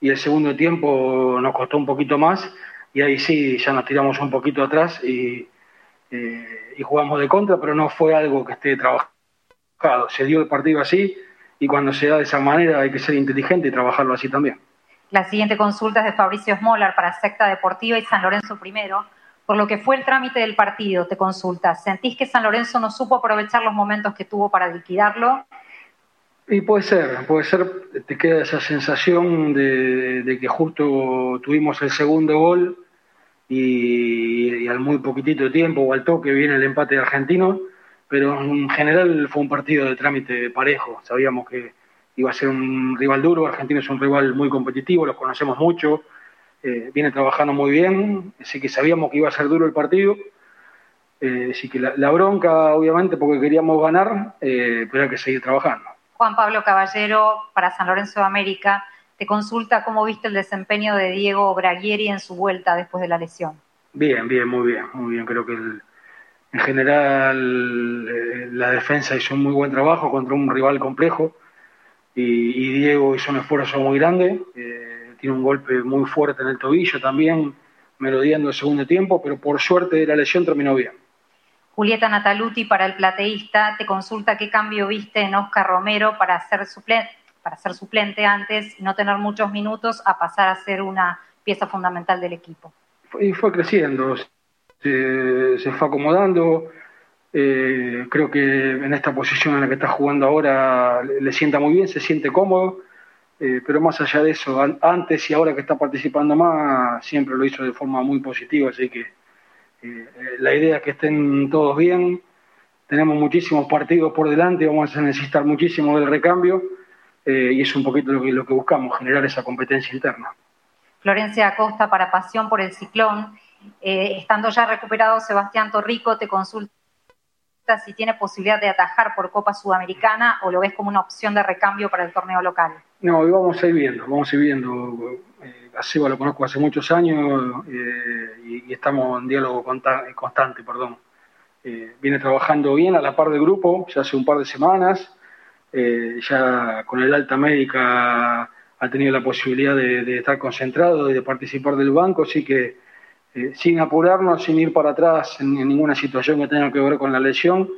y el segundo tiempo nos costó un poquito más y ahí sí ya nos tiramos un poquito atrás y, eh, y jugamos de contra, pero no fue algo que esté trabajado. Se dio el partido así y cuando se da de esa manera hay que ser inteligente y trabajarlo así también. La siguiente consulta es de Fabricio Smolar para Secta Deportiva y San Lorenzo primero. Por lo que fue el trámite del partido, te consulta, ¿sentís que San Lorenzo no supo aprovechar los momentos que tuvo para liquidarlo? Y puede ser, puede ser, te queda esa sensación de, que justo tuvimos el segundo gol y, al muy poquitito tiempo o al toque viene el empate de argentino, pero en general fue un partido de trámite parejo, sabíamos que iba a ser un rival duro, Argentino es un rival muy competitivo, los conocemos mucho, eh, viene trabajando muy bien, así que sabíamos que iba a ser duro el partido, eh, así que la, bronca obviamente porque queríamos ganar, eh, pero hay que seguir trabajando. Juan Pablo Caballero para San Lorenzo de América te consulta cómo viste el desempeño de Diego Braguieri en su vuelta después de la lesión. Bien, bien, muy bien, muy bien. Creo que en general eh, la defensa hizo un muy buen trabajo contra un rival complejo y, Diego hizo un esfuerzo muy grande. Eh, tiene un golpe muy fuerte en el tobillo también, melodiando el segundo tiempo, pero por suerte la lesión terminó bien. Julieta Nataluti para el plateísta te consulta qué cambio viste en Oscar Romero para ser suplente, para ser suplente antes y no tener muchos minutos a pasar a ser una pieza fundamental del equipo. Y fue creciendo, se, fue acomodando. Eh, creo que en esta posición en la que está jugando ahora le, sienta muy bien, se siente cómodo. Eh, pero más allá de eso, antes y ahora que está participando más, siempre lo hizo de forma muy positiva, así que la idea es que estén todos bien. Tenemos muchísimos partidos por delante, vamos a necesitar muchísimo del recambio eh, y es un poquito lo que, lo que buscamos, generar esa competencia interna. Florencia Acosta para Pasión por el Ciclón. Eh, estando ya recuperado Sebastián Torrico, te consulta si tiene posibilidad de atajar por Copa Sudamericana o lo ves como una opción de recambio para el torneo local. No, y vamos a ir viendo, vamos a ir viendo a Seba lo conozco hace muchos años eh, y, estamos en diálogo constante. Perdón. Eh, viene trabajando bien a la par del grupo, ya hace un par de semanas. Eh, ya con el alta médica ha tenido la posibilidad de, estar concentrado y de participar del banco, así que sin apurarnos, sin ir para atrás en, ninguna situación que tenga que ver con la lesión,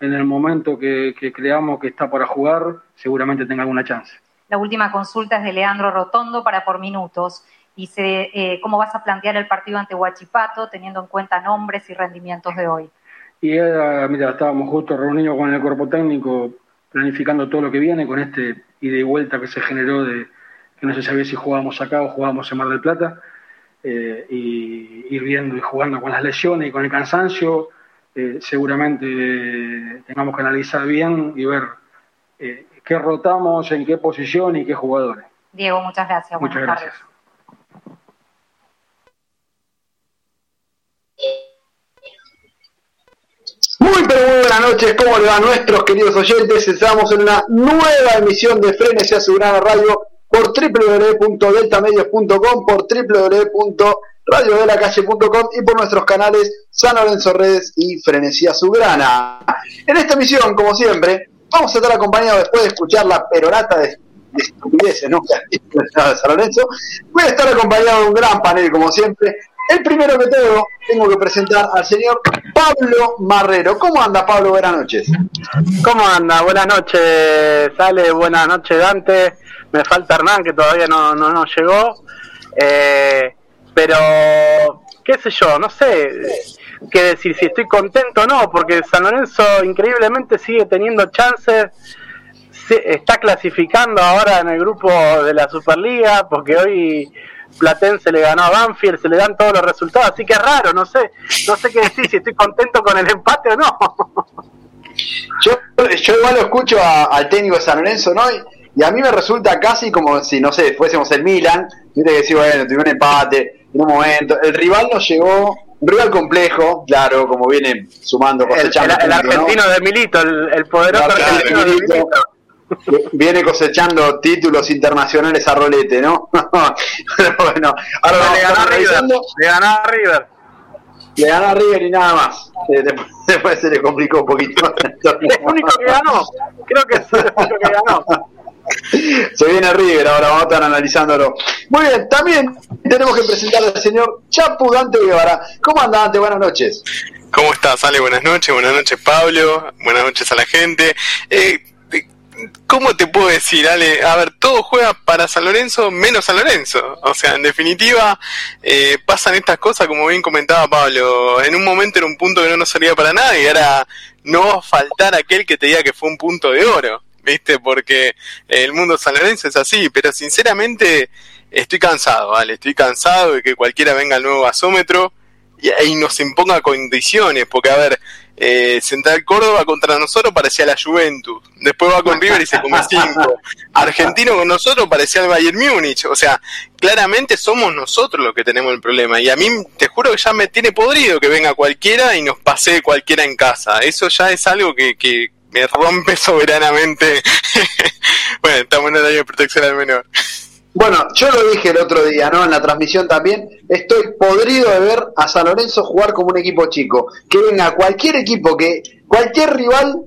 en el momento que creamos que está para jugar, seguramente tenga alguna chance. La última consulta es de Leandro Rotondo para por minutos. Dice, eh, ¿cómo vas a plantear el partido ante Huachipato teniendo en cuenta nombres y rendimientos de hoy? Y mira, estábamos justo reunidos con el cuerpo técnico planificando todo lo que viene con este ida y vuelta que se generó de que no se sabía si jugábamos acá o jugábamos en Mar del Plata. Eh, y ir viendo y jugando con las lesiones y con el cansancio, eh, seguramente tengamos que analizar bien y ver qué rotamos, en qué posición y qué jugadores. Diego, muchas gracias. Muchas gracias. Muy pero muy buenas noches, ¿cómo le va a nuestros queridos oyentes? Estamos en una nueva emisión de Frenes y Gran Radio por www.deltamedios.com, por www.radiodelacalle.com y por nuestros canales San Lorenzo Redes y Frenesía Sugrana. En esta emisión, como siempre, Vamos a estar acompañados después de escuchar la perorata de, estupideces, ¿no? de San Lorenzo. Voy a estar acompañado de un gran panel, como siempre. El primero que todo, tengo que presentar al señor Pablo Marrero. ¿Cómo anda, Pablo? Buenas noches. ¿Cómo anda? Buenas noches, Sale. Buenas noches, Dante. Me falta Hernán, que todavía no, no, no llegó. Eh, pero, qué sé yo, no sé que decir si estoy contento o no, porque San Lorenzo increíblemente sigue teniendo chances, se está clasificando ahora en el grupo de la Superliga, porque hoy Platense le ganó a Banfield, se le dan todos los resultados, así que es raro, no sé, no sé qué decir, si estoy contento con el empate o no. Yo, yo igual lo escucho al técnico de San Lorenzo, ¿no? Y a mí me resulta casi como si, no sé, fuésemos el Milan, viste que decir, bueno, tuvimos un empate, en un momento, el rival no llegó un rival complejo, claro, como viene sumando, cosechando. El, argentino de Milito, el, poderoso argentino de Milito. Viene cosechando títulos internacionales a rolete, ¿no? Pero bueno, ahora le ganó a River. Le ganó a River. Le ganó a River y nada más. Eh, después, se le complicó un poquito. es el único que ganó. Creo que es el único que ganó. Se viene River, ahora vamos a estar analizándolo. Muy bien, también tenemos que presentar al señor Chapu Dante Guevara. ¿Cómo anda Dante? Buenas noches. ¿Cómo estás, Ale? Buenas noches, buenas noches, Pablo. Buenas noches a la gente. Eh, ¿Cómo te puedo decir, Ale? A ver, todo juega para San Lorenzo menos San Lorenzo. O sea, en definitiva, eh, pasan estas cosas, como bien comentaba Pablo. En un momento era un punto que no nos salía para nada y ahora no va a faltar aquel que te diga que fue un punto de oro. ¿Viste? Porque el mundo San Lorenzo es así. Pero sinceramente, estoy cansado, ¿vale? Estoy cansado de que cualquiera venga al nuevo gasómetro y, y nos imponga condiciones. Porque, a ver, eh, Central Córdoba contra nosotros parecía la Juventus. Después va con River y se come cinco. Argentino con nosotros parecía el Bayern Múnich. O sea, claramente somos nosotros los que tenemos el problema. Y a mí, te juro que ya me tiene podrido que venga cualquiera y nos pase cualquiera en casa. Eso ya es algo que, que me rompe soberanamente. bueno, estamos en el año de protección al menor. Bueno, yo lo dije el otro día, ¿no? En la transmisión también, estoy podrido de ver a San Lorenzo jugar como un equipo chico. Que venga cualquier equipo, que cualquier rival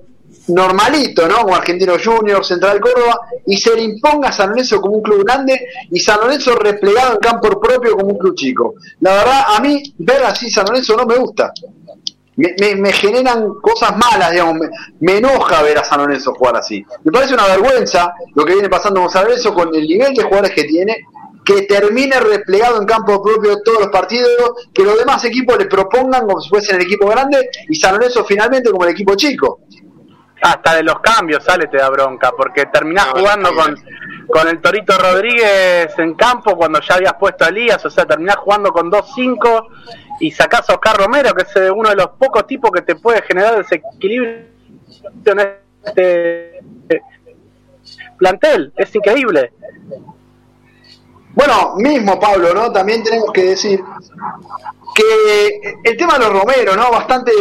normalito, ¿no? Como Argentino Junior, Central Córdoba, y se le imponga a San Lorenzo como un club grande y San Lorenzo replegado en campo propio como un club chico. La verdad, a mí ver así San Lorenzo no me gusta me, me, generan cosas malas, digamos, me, me, enoja ver a San Lorenzo jugar así. Me parece una vergüenza lo que viene pasando con San Lorenzo con el nivel de jugadores que tiene, que termine replegado en campo propio todos los partidos, que los demás equipos le propongan como si fuesen el equipo grande y San Lorenzo finalmente como el equipo chico. Hasta de los cambios sale te da bronca, porque terminás jugando con, con el Torito Rodríguez en campo cuando ya habías puesto a Elías, o sea, terminás jugando con 2-5 y sacás a Oscar Romero, que es eh, uno de los pocos tipos que te puede generar desequilibrio en este plantel. Es increíble. Bueno, mismo Pablo, ¿no? También tenemos que decir que el tema de los Romero, ¿no? Bastante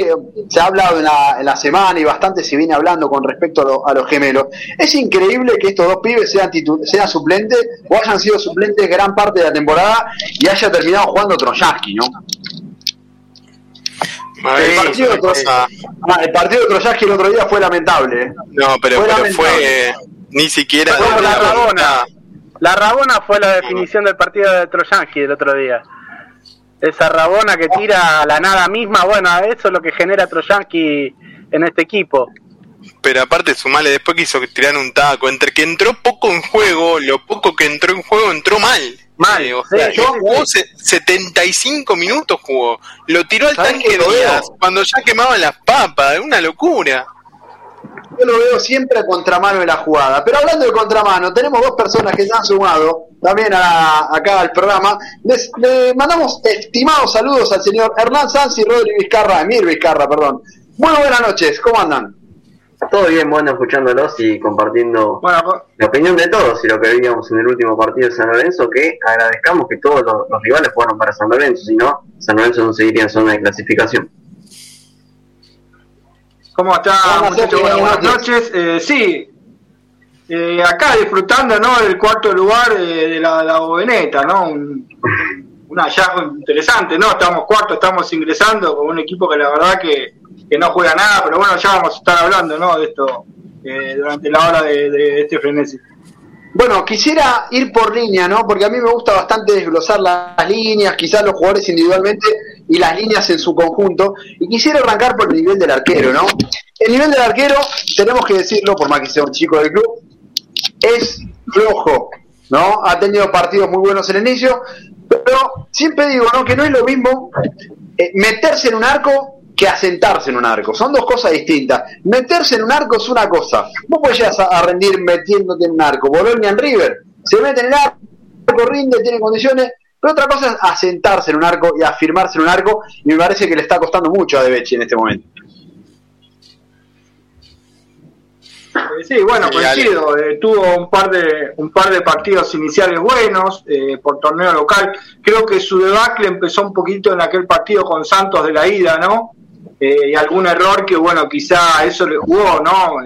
se ha hablado en la, en la semana y bastante se viene hablando con respecto a, lo, a, los gemelos. Es increíble que estos dos pibes sean, sean suplentes o hayan sido suplentes gran parte de la temporada y haya terminado jugando Troyaski, ¿no? el, partido de ah, el partido de Troyaski el otro día fue lamentable. ¿eh? No, pero fue, pero fue ni siquiera. Fue la, Rabona. La Rabona fue la definición del partido de Troyaski el otro día. Esa Rabona que tira a la nada misma, bueno, eso es lo que genera Troyansky en este equipo. Pero aparte, sumale después que hizo tirar un taco. Entre que entró poco en juego, lo poco que entró en juego, entró mal. Mal. Eh, o sea, sí, jugó sí. 75 minutos, jugó. Lo tiró al tanque de Díaz cuando ya quemaban las papas. Es una locura. Yo lo veo siempre a contramano de la jugada. Pero hablando de contramano, tenemos dos personas que se han sumado también a, acá al programa. Les, le mandamos estimados saludos al señor Hernán Sanz y Rodri Vizcarra, Emir Vizcarra, perdón. Muy buenas noches, ¿cómo andan? Todo bien, bueno, escuchándolos y compartiendo bueno, la opinión de todos y lo que veíamos en el último partido de San Lorenzo, que agradezcamos que todos los, los rivales fueron para San Lorenzo, si no, San Lorenzo no seguiría en zona de clasificación. ¿Cómo está, muchachos? Buenas, buenas noches. Eh, sí, eh, acá disfrutando ¿no? del cuarto lugar eh, de la, la Boveneta, ¿no? Un, un hallazgo interesante, ¿no? Estamos cuarto, estamos ingresando con un equipo que la verdad que, que no juega nada, pero bueno, ya vamos a estar hablando, ¿no? De esto eh, durante la hora de, de este frenesí. Bueno, quisiera ir por línea, ¿no? Porque a mí me gusta bastante desglosar las líneas, quizás los jugadores individualmente y las líneas en su conjunto. Y quisiera arrancar por el nivel del arquero, ¿no? El nivel del arquero, tenemos que decirlo, por más que sea un chico del club, es flojo, ¿no? Ha tenido partidos muy buenos en el inicio, pero siempre digo, ¿no? Que no es lo mismo eh, meterse en un arco que asentarse en un arco. Son dos cosas distintas. Meterse en un arco es una cosa. Vos podés llegar a, rendir metiéndote en un arco. Bologna en River se mete en el arco, rinde, tiene condiciones. Pero otra cosa es asentarse en un arco y afirmarse en un arco. Y me parece que le está costando mucho a Debechi en este momento. Sí, bueno, coincido. Eh, tuvo un par de un par de partidos iniciales buenos eh, por torneo local. Creo que su debacle empezó un poquito en aquel partido con Santos de la ida, ¿no? Eh, y algún error que, bueno, quizá eso le jugó, ¿no?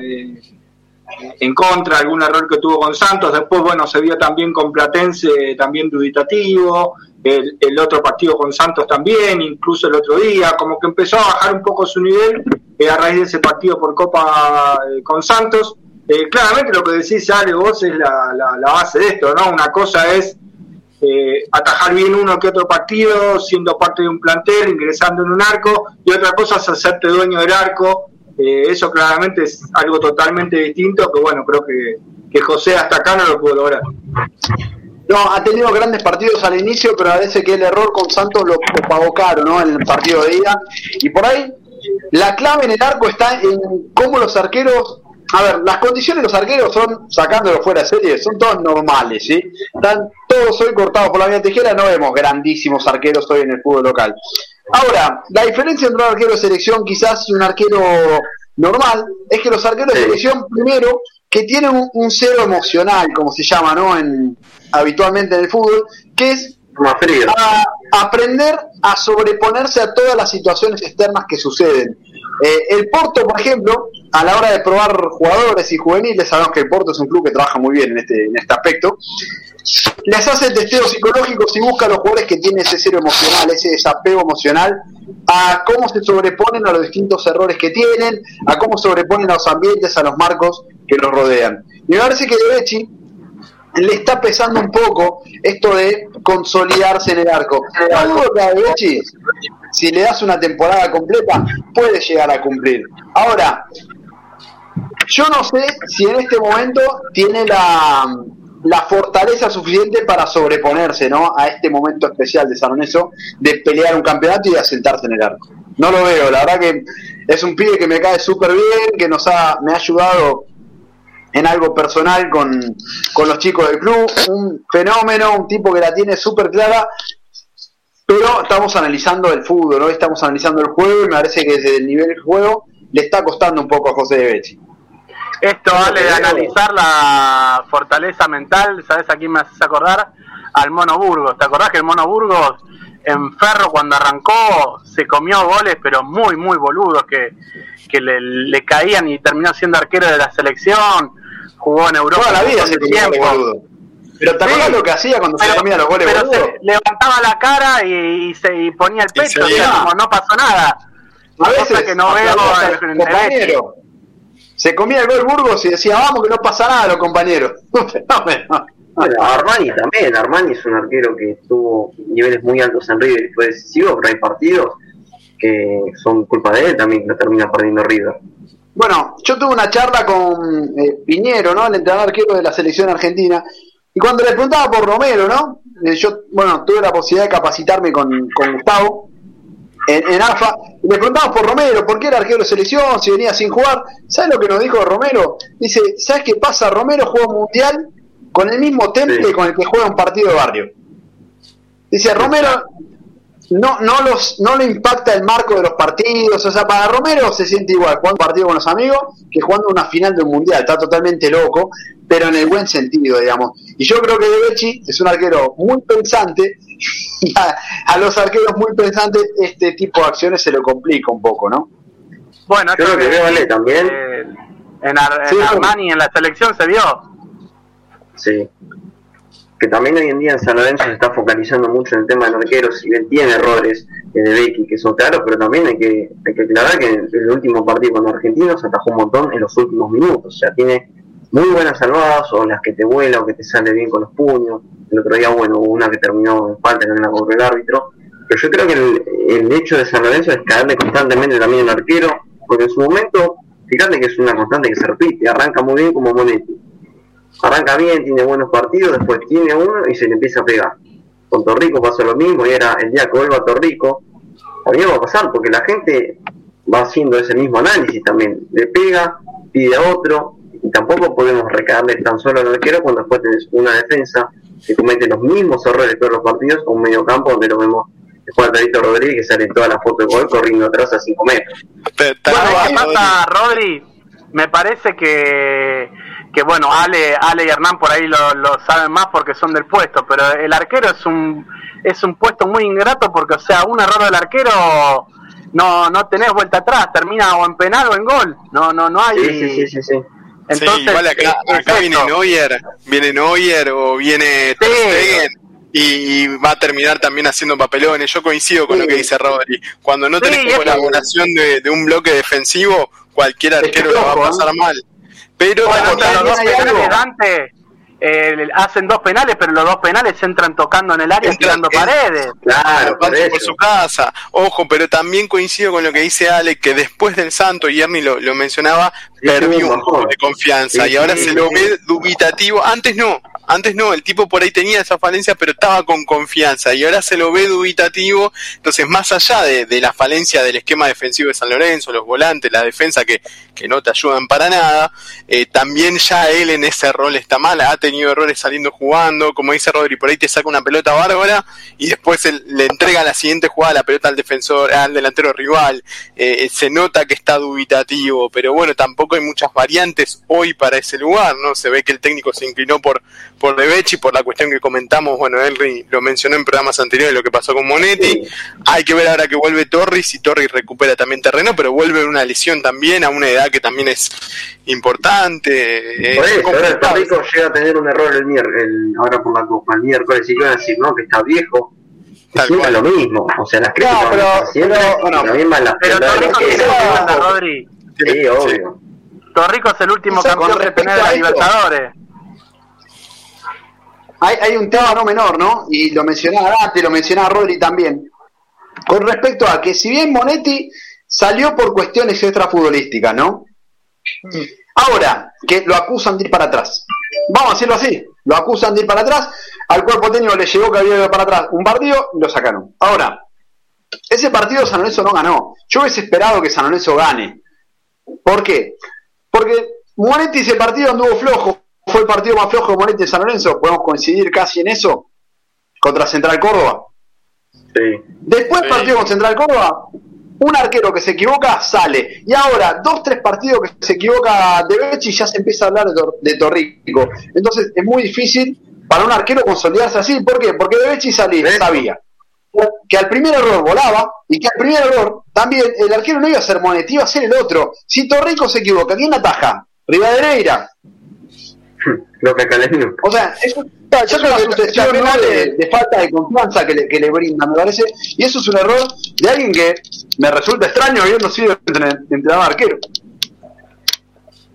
Eh, en contra, algún error que tuvo con Santos. Después, bueno, se vio también con Platense, también duditativo. El, otro partido con Santos también, incluso el otro día, como que empezó a bajar un poco su nivel eh, a raíz de ese partido por Copa eh, con Santos. eh, claramente lo que decís, Ale, vos es la, la, base de esto, ¿no? Una cosa es eh, atajar bien uno que otro partido, siendo parte de un plantel, ingresando en un arco, y otra cosa es hacerte dueño del arco. Eh, eso claramente es algo totalmente distinto, que bueno, creo que, que José hasta acá no lo pudo lograr. No, ha tenido grandes partidos al inicio, pero parece que el error con Santos lo, lo pagó caro, ¿no? En el partido de ida. Y por ahí, la clave en el arco está en cómo los arqueros a ver, las condiciones de los arqueros son, sacándolo fuera de serie, son todas normales, ¿sí? Están todos hoy cortados por la vía tijera, no vemos grandísimos arqueros hoy en el fútbol local. Ahora, la diferencia entre un arquero de selección quizás y un arquero normal es que los arqueros de selección, primero, que tienen un, cero emocional, como se llama, ¿no? En, habitualmente en el fútbol, que es aprender a sobreponerse a todas las situaciones externas que suceden. Eh, el Porto, por ejemplo, a la hora de probar jugadores y juveniles, sabemos que el Porto es un club que trabaja muy bien en este, en este aspecto, les hace testeos psicológicos y busca a los jugadores que tienen ese cero emocional, ese desapego emocional, a cómo se sobreponen a los distintos errores que tienen, a cómo sobreponen a los ambientes, a los marcos que los rodean. Y me parece que De Becci le está pesando un poco esto de consolidarse en el arco. si le das una temporada completa, puede llegar a cumplir. Ahora, yo no sé si en este momento tiene la, la fortaleza suficiente para sobreponerse ¿no? a este momento especial de San Lorenzo de pelear un campeonato y de asentarse en el arco. No lo veo, la verdad que es un pibe que me cae súper bien, que nos ha, me ha ayudado en algo personal con, los chicos del club, un fenómeno, un tipo que la tiene súper clara, pero estamos analizando el fútbol, ¿no? estamos analizando el juego y me parece que desde el nivel del juego le está costando un poco a José de Becci. Esto vale de analizar la fortaleza mental, ¿sabes a quién me haces acordar? Al Mono Burgos. ¿Te acordás que el Mono Burgos en Ferro cuando arrancó se comió goles, pero muy, muy boludos, que, que le, le caían y terminó siendo arquero de la selección? jugó en Europa. Toda la vida se tiempo. Pero ¿te acuerdas lo que hacía cuando se comía los goles pero se levantaba la cara y, se ponía el pecho, como no pasó nada. A veces que no veo el, compañero. Se comía el gol Burgos y decía, vamos que no pasa nada los compañeros. Bueno, Armani también, Armani es un arquero que tuvo niveles muy altos en River y fue decisivo, pero hay partidos que son culpa de él también que lo termina perdiendo River. Bueno, yo tuve una charla con eh, Piñero, ¿no? El entrenador arquero de la selección argentina. Y cuando le preguntaba por Romero, ¿no? Eh, yo, bueno, tuve la posibilidad de capacitarme con, Gustavo en, AFA. Y le preguntaba por Romero, ¿por qué era arquero de selección? Si venía sin jugar. ¿Sabes lo que nos dijo Romero? Dice, ¿sabes qué pasa? Romero juega un mundial con el mismo temple con el que juega un partido de barrio. Dice, Romero no, no, los, no le impacta el marco de los partidos. O sea, para Romero se siente igual jugando un partido con los amigos que jugando una final de un mundial. Está totalmente loco, pero en el buen sentido, digamos. Y yo creo que De Becci es un arquero muy pensante. Y a, los arqueros muy pensantes, este tipo de acciones se lo complica un poco, ¿no? Bueno, creo que, vale también. en, Armani, en la selección se vio. Sí que también hoy en día en San Lorenzo se está focalizando mucho en el tema del arquero, si bien tiene errores de Becky que son claros, pero también hay que, hay que aclarar que en el último partido con los argentinos atajó un montón en los últimos minutos, o sea, tiene muy buenas salvadas, o las que te vuela o que te sale bien con los puños, el otro día, bueno, hubo una que terminó en falta, que no la cobró el árbitro, pero yo creo que el, hecho de San Lorenzo es caerle constantemente también al arquero, porque en su momento, fíjate que es una constante que se repite, arranca muy bien como Monetti, arranca bien, tiene buenos partidos, después tiene uno y se le empieza a pegar. Con Torrico pasó lo mismo y era el día que vuelva a Torrico, también va a pasar porque la gente va haciendo ese mismo análisis también, le pega, pide a otro tampoco podemos recaerle tan solo al arquero cuando después tenés una defensa que comete los mismos errores todos los partidos o un medio campo donde lo vemos juega Tarito Rodríguez que sale toda la foto de gol corriendo atrás a 5 metros. Bueno, ¿qué pasa, Rodri? Me parece que que bueno, Ale, Ale y Hernán por ahí lo, saben más porque son del puesto, pero el arquero es un es un puesto muy ingrato porque, o sea, un error del arquero no no tenés vuelta atrás, termina o en penal o en gol, no no no hay. Sí, sí, sí, sí. Entonces, igual acá, acá viene Neuer, viene Neuer o viene y, va a terminar también haciendo papelones. Yo coincido con lo que dice Rodri. Cuando no tenés colaboración de, de, un bloque defensivo, cualquier arquero lo va a pasar mal. Pero Dante, eh, hacen dos penales, pero los dos penales entran tocando en el área, tirando paredes. Claro, por, su casa. Ojo, pero también coincido con lo que dice Ale, que después del Santo, y Ernie lo, lo mencionaba, perdió un poco de confianza y ahora se lo ve dubitativo. Antes no, antes no, el tipo por ahí tenía esa falencia, pero estaba con confianza y ahora se lo ve dubitativo. Entonces, más allá de, la falencia del esquema defensivo de San Lorenzo, los volantes, la defensa que, que no te ayudan para nada, eh, también ya él en ese rol está mal, ha tenido errores saliendo jugando, como dice Rodri, por ahí te saca una pelota bárbara y después le entrega la siguiente jugada la pelota al defensor, al delantero rival. Eh, se nota que está dubitativo, pero bueno, tampoco hay muchas variantes hoy para ese lugar, ¿no? Se ve que el técnico se inclinó por por Debechi, por la cuestión que comentamos, bueno, Henry lo mencionó en programas anteriores, lo que pasó con Monetti. Hay que ver ahora que vuelve Torres y Torres recupera también terreno, pero vuelve una lesión también a una edad que también es importante. Por eso, ahora el Torrico llega a tener un error el, miércoles, ahora por la Copa, el miércoles, y van a decir, no, que está viejo. Tal cual. lo mismo, o sea, las críticas no, pero, haciendo, también van las pero Torrico tiene Rodri. Sí, obvio. Torrico es el último campeón de tener a Libertadores hay, un tema no menor, ¿no? Y lo mencionaba Dante, lo mencionaba Rodri también, con respecto a que si bien Monetti salió por cuestiones extrafutbolísticas, ¿no? Ahora, que lo acusan de ir para atrás. Vamos a decirlo así, lo acusan de ir para atrás, al cuerpo técnico le llegó que había ido para atrás un partido y lo sacaron. Ahora, ese partido San Lorenzo no ganó. Yo hubiese esperado que San Lorenzo gane. ¿Por qué? Porque Monetti ese partido anduvo flojo, fue el partido más flojo de Moretti de San Lorenzo, podemos coincidir casi en eso, contra Central Córdoba. Sí. Después partido con Central Córdoba, un arquero que se equivoca sale. Y ahora, dos, tres partidos que se equivoca de Bechi ya se empieza a hablar de, Torrico. Entonces es muy difícil para un arquero consolidarse así. ¿Por qué? Porque de Bechi salía, sabía que al primer error volaba y que al primer error también el arquero no iba a ser Monetti, iba a ser el otro. Si Torrico se equivoca, ¿quién ataja? Rivadereira. Lo que O sea, eso, yo creo que es una de, de, falta de confianza que le, que le brinda, me parece. Y eso es un error de alguien que me resulta extraño habiendo sido entrenador arquero.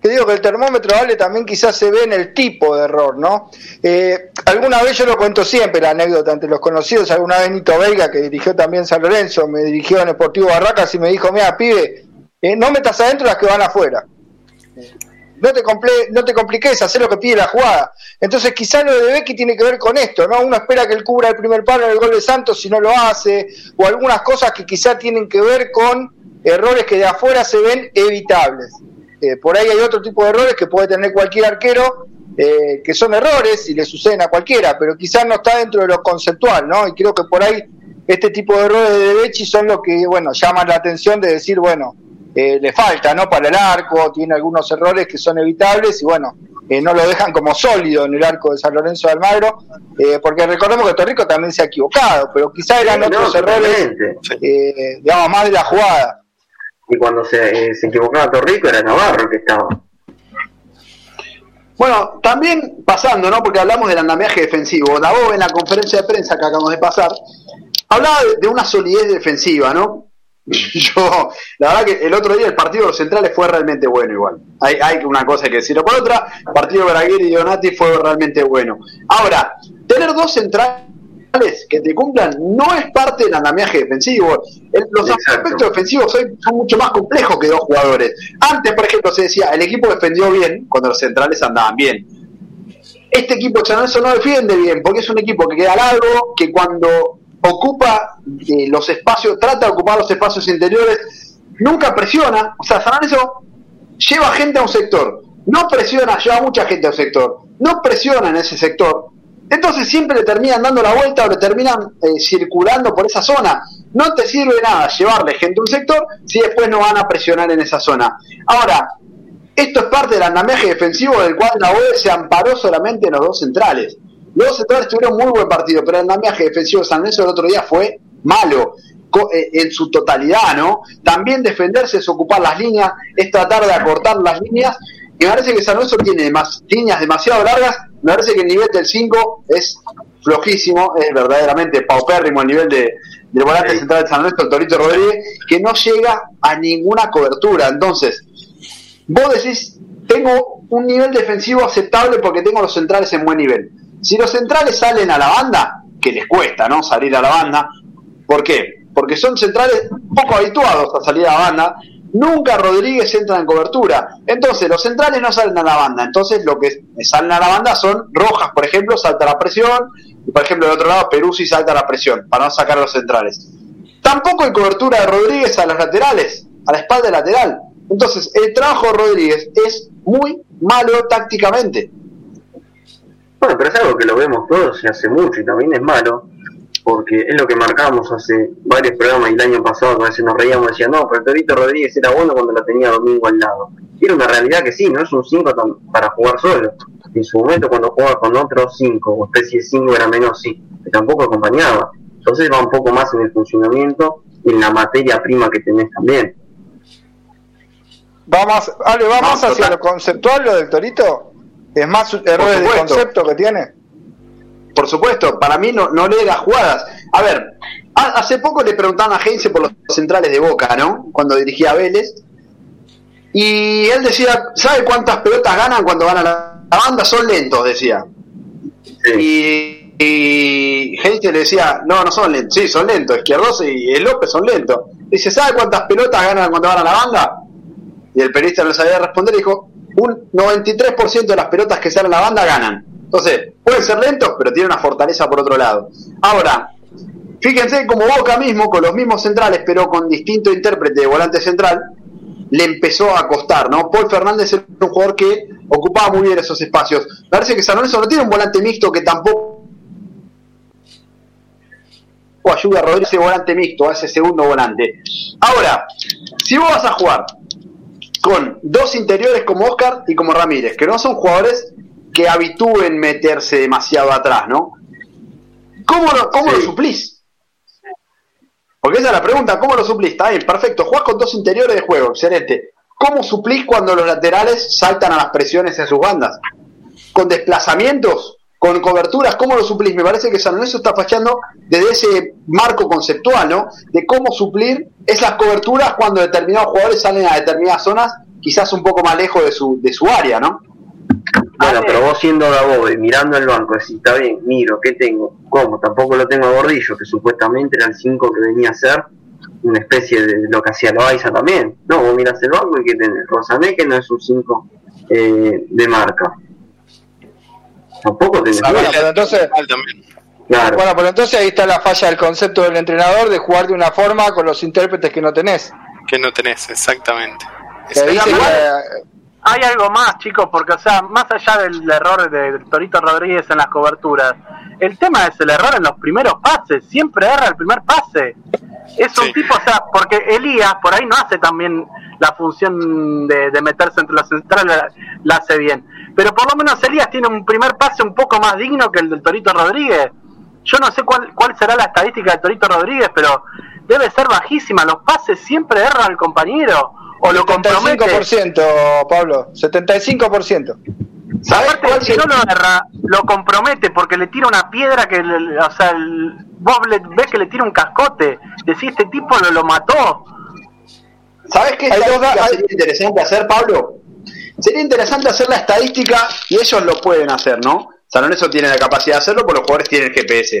Que digo que el termómetro vale también quizás se ve en el tipo de error, ¿no? Eh, alguna vez yo lo cuento siempre, la anécdota entre los conocidos, alguna vez Nito Veiga, que dirigió también San Lorenzo, me dirigió en Deportivo Barracas y me dijo, mira, pibe, eh, no metas adentro las que van afuera no te, no te compliques, hacer lo que pide la jugada. Entonces quizá lo de Becky tiene que ver con esto, ¿no? Uno espera que él cubra el primer palo en el gol de Santos si no lo hace, o algunas cosas que quizá tienen que ver con errores que de afuera se ven evitables. Eh, por ahí hay otro tipo de errores que puede tener cualquier arquero, eh, que son errores y le suceden a cualquiera, pero quizás no está dentro de lo conceptual, ¿no? Y creo que por ahí este tipo de errores de Becky son los que, bueno, llaman la atención de decir, bueno, eh, le falta no para el arco, tiene algunos errores que son evitables y bueno, eh, no lo dejan como sólido en el arco de San Lorenzo de Almagro, eh, porque recordemos que Torrico también se ha equivocado, pero quizá eran otros errores, digamos, más de la jugada. Y cuando se, se equivocaba Torrico era Navarro que estaba. Bueno, también pasando, ¿no? Porque hablamos del andamiaje defensivo. Davo en la conferencia de prensa que acabamos de pasar, hablaba de una solidez defensiva, ¿no? yo, la verdad que el otro día el partido de los centrales fue realmente bueno igual. Hay, hay una cosa que decirlo. Por otra, el partido de Braguer y Donati fue realmente bueno. Ahora, tener dos centrales que te cumplan no es parte del andamiaje defensivo. los aspectos defensivos son, mucho más complejos que dos jugadores. Antes, por ejemplo, se decía, el equipo defendió bien cuando los centrales andaban bien. Este equipo de no defiende bien, porque es un equipo que queda largo, que cuando ocupa eh, los espacios, trata de ocupar los espacios interiores, nunca presiona, o sea, San Lorenzo lleva gente a un sector, no presiona, lleva mucha gente a un sector, no presiona en ese sector, entonces siempre le terminan dando la vuelta o le terminan eh, circulando por esa zona. No te sirve nada llevarle gente a un sector si después no van a presionar en esa zona. Ahora, esto es parte del andamiaje defensivo del cual la OE se amparó solamente en los dos centrales. Los centrales tuvieron muy buen partido, pero el andamiaje defensivo de San Lorenzo el otro día fue malo eh, en su totalidad, ¿no? También defenderse es ocupar las líneas, es tratar de acortar las líneas, y me parece que San Lorenzo tiene más, líneas demasiado largas, me parece que el nivel del 5 es flojísimo, es verdaderamente paupérrimo el nivel de, del volante central de San Lorenzo, el Torito Rodríguez, que no llega a ninguna cobertura. Entonces, vos decís, tengo un nivel defensivo aceptable porque tengo los centrales en buen nivel. Si los centrales salen a la banda, que les cuesta, ¿no? Salir a la banda. ¿Por qué? Porque son centrales poco habituados a salir a la banda. Nunca Rodríguez entra en cobertura. Entonces, los centrales no salen a la banda. Entonces, lo que salen a la banda son Rojas, por ejemplo, salta la presión. Y, por ejemplo, del otro lado, Peruzzi salta la presión para no sacar a los centrales. Tampoco hay cobertura de Rodríguez a los laterales, a la espalda lateral. Entonces, el trabajo de Rodríguez es muy malo tácticamente. Bueno, pero es algo que lo vemos todos y hace mucho y también es malo, porque es lo que marcamos hace varios programas y el año pasado, a veces nos reíamos y decíamos, no, pero Torito Rodríguez era bueno cuando lo tenía Domingo al lado. Y era una realidad que sí, no es un 5 para jugar solo. En su momento cuando jugaba con otros 5 o especie de 5 era menos, sí, que tampoco acompañaba. Entonces va un poco más en el funcionamiento y en la materia prima que tenés también. Vamos, Ale, vamos hacia lo conceptual, lo del Torito. ¿Es más errores de concepto que tiene? Por supuesto, para mí no, no lee las jugadas. A ver, hace poco le preguntaban a Heinze por los centrales de Boca, ¿no? Cuando dirigía a Vélez. Y él decía, ¿sabe cuántas pelotas ganan cuando van a la, banda? Son lentos, decía. Y, y Heinze le decía, no, no son lentos. Sí, son lentos. Izquierdos y el López son lentos. Dice, ¿sabe cuántas pelotas ganan cuando van a la banda? Y el periodista no sabía responder y dijo, un 93% de las pelotas que salen a la banda ganan. Entonces, pueden ser lentos, pero tienen una fortaleza por otro lado. Ahora, fíjense como Boca mismo, con los mismos centrales, pero con distinto intérprete de volante central, le empezó a costar, ¿no? Paul Fernández es un jugador que ocupaba muy bien esos espacios. Parece que San Lorenzo no tiene un volante mixto que tampoco ayuda a Rodríguez ese volante mixto, a ese segundo volante. Ahora, si vos vas a jugar con dos interiores como Oscar y como Ramírez, que no son jugadores que habitúen meterse demasiado atrás, ¿no? ¿Cómo lo, cómo lo suplís? Porque esa es la pregunta, ¿cómo lo suplís? Está bien, perfecto, jugás con dos interiores de juego, excelente. ¿Cómo suplís cuando los laterales saltan a las presiones en sus bandas? ¿Con desplazamientos? ¿Con coberturas? ¿Cómo lo suplís? Me parece que San Lorenzo está fallando desde ese marco conceptual, ¿no? De cómo suplir esas coberturas cuando determinados jugadores salen a determinadas zonas, quizás un poco más lejos de su, de su área, ¿no? Bueno, pero vos siendo y mirando al banco, decís, está bien, miro, ¿qué tengo? ¿Cómo? Tampoco lo tengo a Gordillo, que supuestamente era el 5 que venía a ser una especie de lo que hacía Loaiza también. No, vos mirás el banco y que tenés Rosané, que no es un 5 eh, de marca. Tampoco tenés. Bueno, pero entonces, bueno, pero entonces ahí está la falla del concepto del entrenador de jugar de una forma con los intérpretes que no tenés. Que no tenés, exactamente. Hay algo más, chicos, porque, o sea, más allá del error de Torito Rodríguez en las coberturas, el tema es el error en los primeros pases. Siempre erra el primer pase. Es un tipo, o sea, porque Elías por ahí no hace también la función de, meterse entre los centrales, la hace bien. Pero por lo menos Elías tiene un primer pase un poco más digno que el del Torito Rodríguez yo no sé cuál, cuál será la estadística de Torito Rodríguez, pero debe ser bajísima. Los pases siempre erran al compañero o lo compromete. 75%, Pablo, 75%. Aparte, si no lo erra, lo compromete porque le tira una piedra que, o sea, el, vos ves que le tira un cascote. Decís, este tipo lo, lo mató. ¿Sabes qué sería interesante hacer, Pablo? Sería interesante hacer la estadística y ellos lo pueden hacer, ¿no? San Lorenzo tiene la capacidad de hacerlo, porque los jugadores tienen el GPS.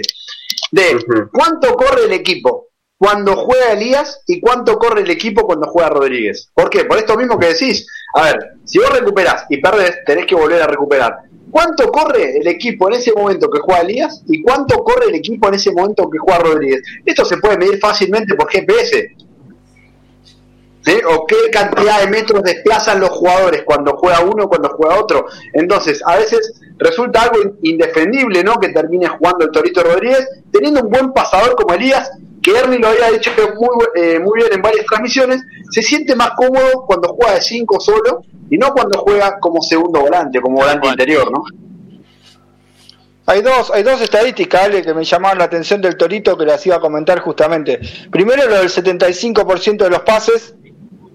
De cuánto corre el equipo cuando juega Elías y cuánto corre el equipo cuando juega Rodríguez. ¿Por qué? Por esto mismo que decís. A ver, si vos recuperás y perdés, tenés que volver a recuperar. ¿Cuánto corre el equipo en ese momento que juega Elías y cuánto corre el equipo en ese momento que juega Rodríguez? Esto se puede medir fácilmente por GPS. O qué cantidad de metros desplazan los jugadores cuando juega uno cuando juega otro. Entonces, a veces resulta algo indefendible, ¿no? Que termine jugando el Torito Rodríguez, teniendo un buen pasador como Elías, que Ernie lo había hecho muy, eh, muy bien en varias transmisiones, se siente más cómodo cuando juega de 5 solo y no cuando juega como segundo volante, como volante interior, ¿no? Hay dos, hay dos estadísticas, Ale, que me llamaron la atención del Torito que las iba a comentar justamente. Primero lo del 75% de los pases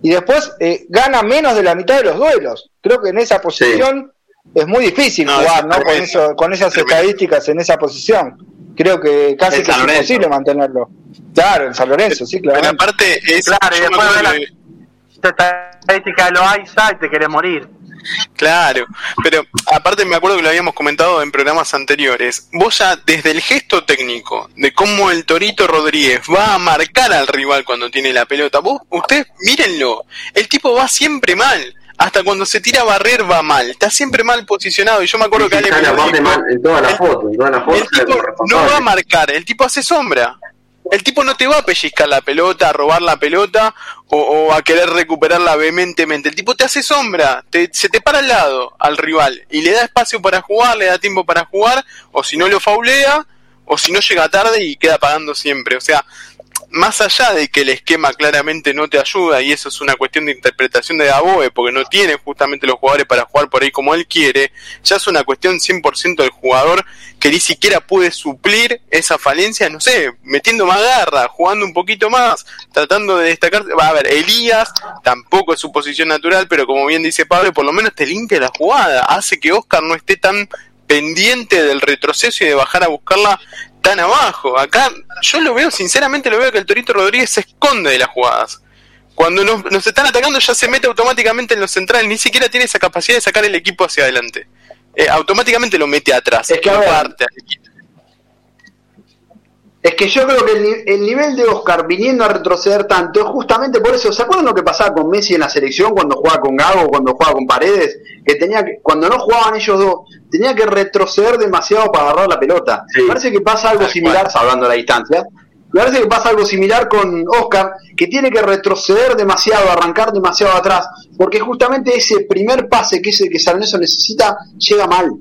y después eh, gana menos de la mitad de los duelos. Creo que en esa posición es muy difícil jugar ¿no? con, eso, con esas estadísticas en esa posición. Creo que casi que es imposible mantenerlo. Claro, en San Lorenzo, sí, claro. aparte es. Claro, y después de la estadística de Loaiza y te querés morir. Claro, pero aparte me acuerdo que lo habíamos comentado en programas anteriores. Vos ya desde el gesto técnico de cómo el Torito Rodríguez va a marcar al rival cuando tiene la pelota, vos, ustedes mírenlo, el tipo va siempre mal. Hasta cuando se tira a barrer va mal, está siempre mal posicionado. Y yo me acuerdo que Ale en toda la foto, en toda la foto. El tipo no va a marcar, el tipo hace sombra. El tipo no te va a pellizcar la pelota, a robar la pelota o, a querer recuperarla vehementemente. El tipo te hace sombra, se te para al lado al rival y le da espacio para jugar, le da tiempo para jugar, o si no lo faulea, o si no llega tarde y queda pagando siempre. O sea, más allá de que el esquema claramente no te ayuda y eso es una cuestión de interpretación de Daboe porque no tiene justamente los jugadores para jugar por ahí como él quiere, ya es una cuestión 100% del jugador que ni siquiera puede suplir esa falencia, no sé, metiendo más garra, jugando un poquito más, tratando de destacar. A ver, Elías tampoco es su posición natural, pero como bien dice Pablo, por lo menos te limpia la jugada, hace que Oscar no esté tan pendiente del retroceso y de bajar a buscarla tan abajo. Acá yo lo veo, sinceramente lo veo que el Torito Rodríguez se esconde de las jugadas. Cuando nos, están atacando ya se mete automáticamente en los centrales, ni siquiera tiene esa capacidad de sacar el equipo hacia adelante. Eh, automáticamente lo mete atrás. Es que es que yo creo que el, nivel de Oscar viniendo a retroceder tanto es justamente por eso. ¿Se acuerdan lo que pasaba con Messi en la selección cuando jugaba con Gago, cuando jugaba con Paredes? Que tenía que, cuando no jugaban ellos dos, tenía que retroceder demasiado para agarrar la pelota. Me parece que pasa algo similar, salvando la distancia. Me parece que pasa algo similar con Oscar, que tiene que retroceder demasiado, arrancar demasiado atrás, porque justamente ese primer pase que es el que San necesita llega mal.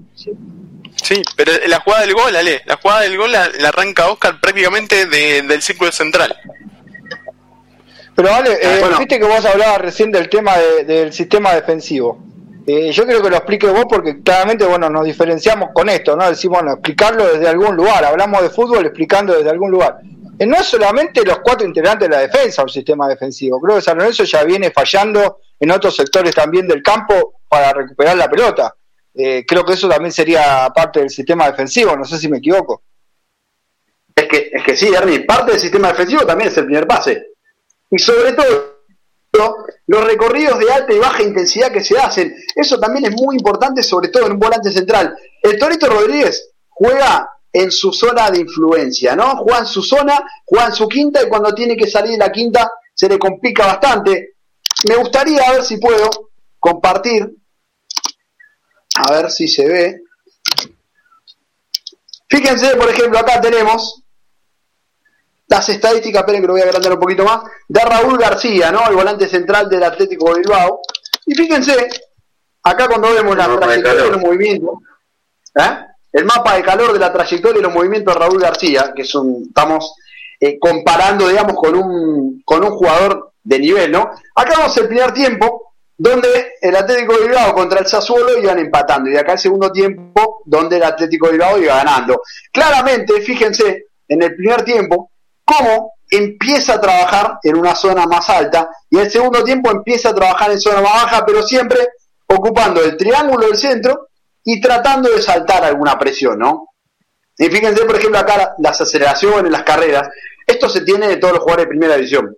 Sí, pero la jugada del gol, Ale, la jugada del gol la, arranca Oscar prácticamente del círculo central. Pero Ale, eh, bueno. viste que vos hablabas recién del tema del sistema defensivo. Eh, yo creo que lo explique vos porque claramente bueno nos diferenciamos con esto, ¿no? Decimos, bueno, explicarlo desde algún lugar, hablamos de fútbol explicando desde algún lugar. Eh, no es solamente los cuatro integrantes de la defensa un sistema defensivo, creo que San Lorenzo ya viene fallando en otros sectores también del campo para recuperar la pelota. Eh, creo que eso también sería parte del sistema defensivo, no sé si me equivoco. Es que, es que sí, Ernie, parte del sistema defensivo también es el primer pase. Y sobre todo, los recorridos de alta y baja intensidad que se hacen, eso también es muy importante, sobre todo en un volante central. El Torito Rodríguez juega en su zona de influencia, ¿no? Juega en su zona, juega en su quinta y cuando tiene que salir de la quinta se le complica bastante. Me gustaría, a ver si puedo, compartir a ver si se ve. Fíjense, por ejemplo, acá tenemos las estadísticas, esperen que lo voy a agrandar un poquito más, de Raúl García, ¿no? El volante central del Atlético de Bilbao. Y fíjense, acá cuando vemos la trayectoria de los movimientos, ¿eh? el mapa de calor de la trayectoria y los movimientos de Raúl García, que son, estamos eh, comparando, digamos, con un, con un jugador de nivel, ¿no? Acá vamos el primer tiempo, donde el Atlético de Bilbao contra el Sassuolo iban empatando, y acá el segundo tiempo, donde el Atlético de Bilbao iba ganando. Claramente, fíjense, en el primer tiempo, cómo empieza a trabajar en una zona más alta, y el segundo tiempo empieza a trabajar en zona más baja, pero siempre ocupando el triángulo del centro y tratando de saltar alguna presión, ¿no? Y fíjense, por ejemplo, acá las aceleraciones, las carreras, esto se tiene de todos los jugadores de primera división.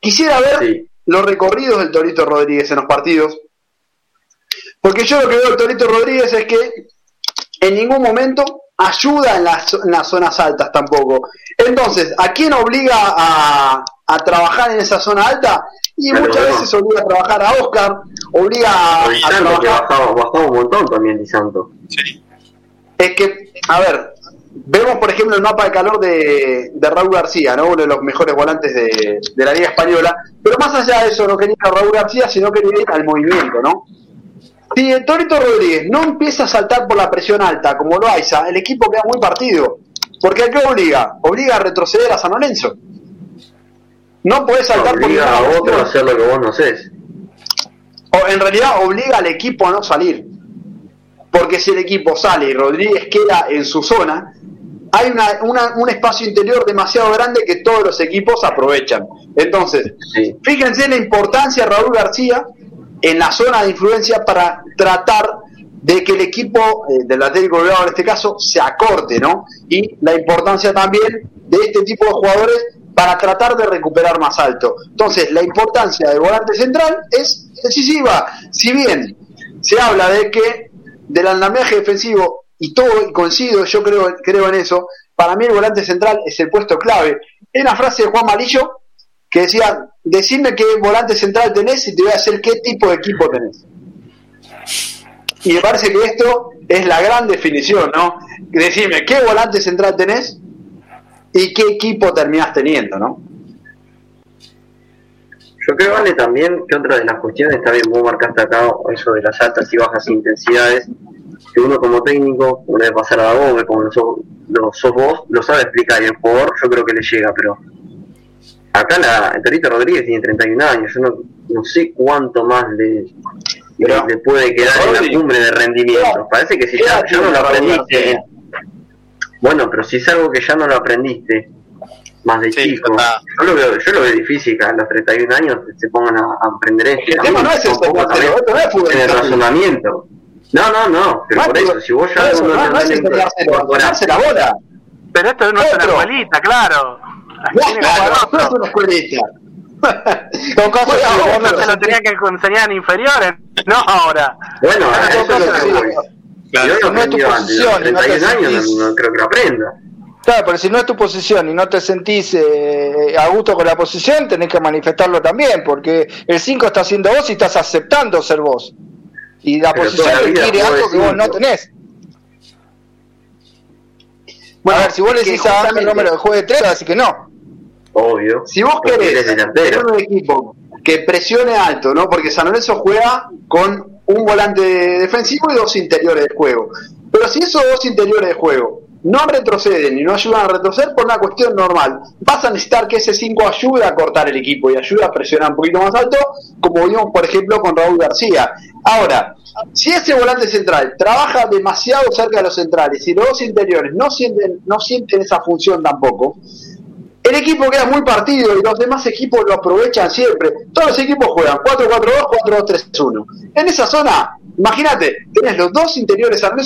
Quisiera ver los recorridos del Torito Rodríguez en los partidos. Porque yo lo que veo del Torito Rodríguez es que en ningún momento ayuda en las, zonas altas tampoco. Entonces, ¿a quién obliga a, trabajar en esa zona alta? Y muchas veces obliga a trabajar a Oscar, obliga a, a trabajar... bajaba, un montón también Di Santo. Es que, a ver, Vemos, por ejemplo, el mapa de calor de, Raúl García, ¿no? uno de los mejores volantes de, la Liga Española. Pero más allá de eso, no quería a Raúl García, sino quería ir al movimiento. ¿no? Si el Torito Rodríguez no empieza a saltar por la presión alta, como lo Aiza, el equipo queda muy partido. Porque ¿a qué obliga? Obliga a retroceder a San Lorenzo. No puede saltar obliga por a otro a hacer lo que vos no haces. O en realidad obliga al equipo a no salir. Porque si el equipo sale y Rodríguez queda en su zona, hay un espacio interior demasiado grande que todos los equipos aprovechan. Entonces, fíjense la importancia de Raúl García en la zona de influencia para tratar de que el equipo eh, del Atlético de Bilbao en este caso se acorte, ¿no? Y la importancia también de este tipo de jugadores para tratar de recuperar más alto. Entonces, la importancia del volante central es decisiva. Si bien se habla de que del andamiaje defensivo y todo, y coincido, yo creo, creo en eso, para mí el volante central es el puesto clave. Hay una frase de Juan Malillo que decía, decime qué volante central tenés y te voy a decir qué tipo de equipo tenés. Y me parece que esto es la gran definición, ¿no? Decime qué volante central tenés y qué equipo terminás teniendo, ¿no? Yo creo, Vale, también que otra de las cuestiones, también vos marcaste acá eso de las altas y bajas intensidades, que uno como técnico, uno debe pasar a la como lo sos, vos, lo sabe explicar y el jugador yo creo que le llega, pero acá la, Torito Rodríguez tiene 31 años, yo no, no sé cuánto más le, le, puede quedar en la cumbre de rendimiento. Parece que si ya, no lo aprendiste, bueno, pero si es algo que ya no lo aprendiste, más de chico. Yo lo, veo, yo lo veo difícil que a los 31 años se pongan a, aprender esto. El tema no es eso, en el razonamiento. No, no, no, pero por eso, si vos ya no, no, es la bola. Pero esto no es una escuelita, claro. Claro, no es una escuelita. Con caso, no se lo tenía que enseñar en inferiores, no ahora. Bueno, eso es lo que Claro, yo no es tu posición, no te años no, creo que lo aprenda. Claro, pero si no es tu posición y no te sentís eh, a gusto con la posición, tenés que manifestarlo también, porque el 5 está haciendo vos y estás aceptando ser vos. Y la posición requiere algo que vos no tenés. Bueno, a ver, si vos le decís a el número de juego de 3, así que no. Obvio. Si vos querés tener un equipo que presione alto, ¿no? Porque San Lorenzo juega con un volante defensivo y dos interiores de juego. Pero si esos dos interiores de juego no retroceden y no ayudan a retroceder por una cuestión normal, vas a necesitar que ese 5 ayude a cortar el equipo y ayude a presionar un poquito más alto, como vimos por ejemplo con Raúl García. Ahora, si ese volante central trabaja demasiado cerca de los centrales y los dos interiores no sienten, no sienten esa función tampoco, el equipo queda muy partido y los demás equipos lo aprovechan siempre. Todos los equipos juegan 4-4-2, 4-2-3-1. En esa zona, imagínate, tenés los dos interiores San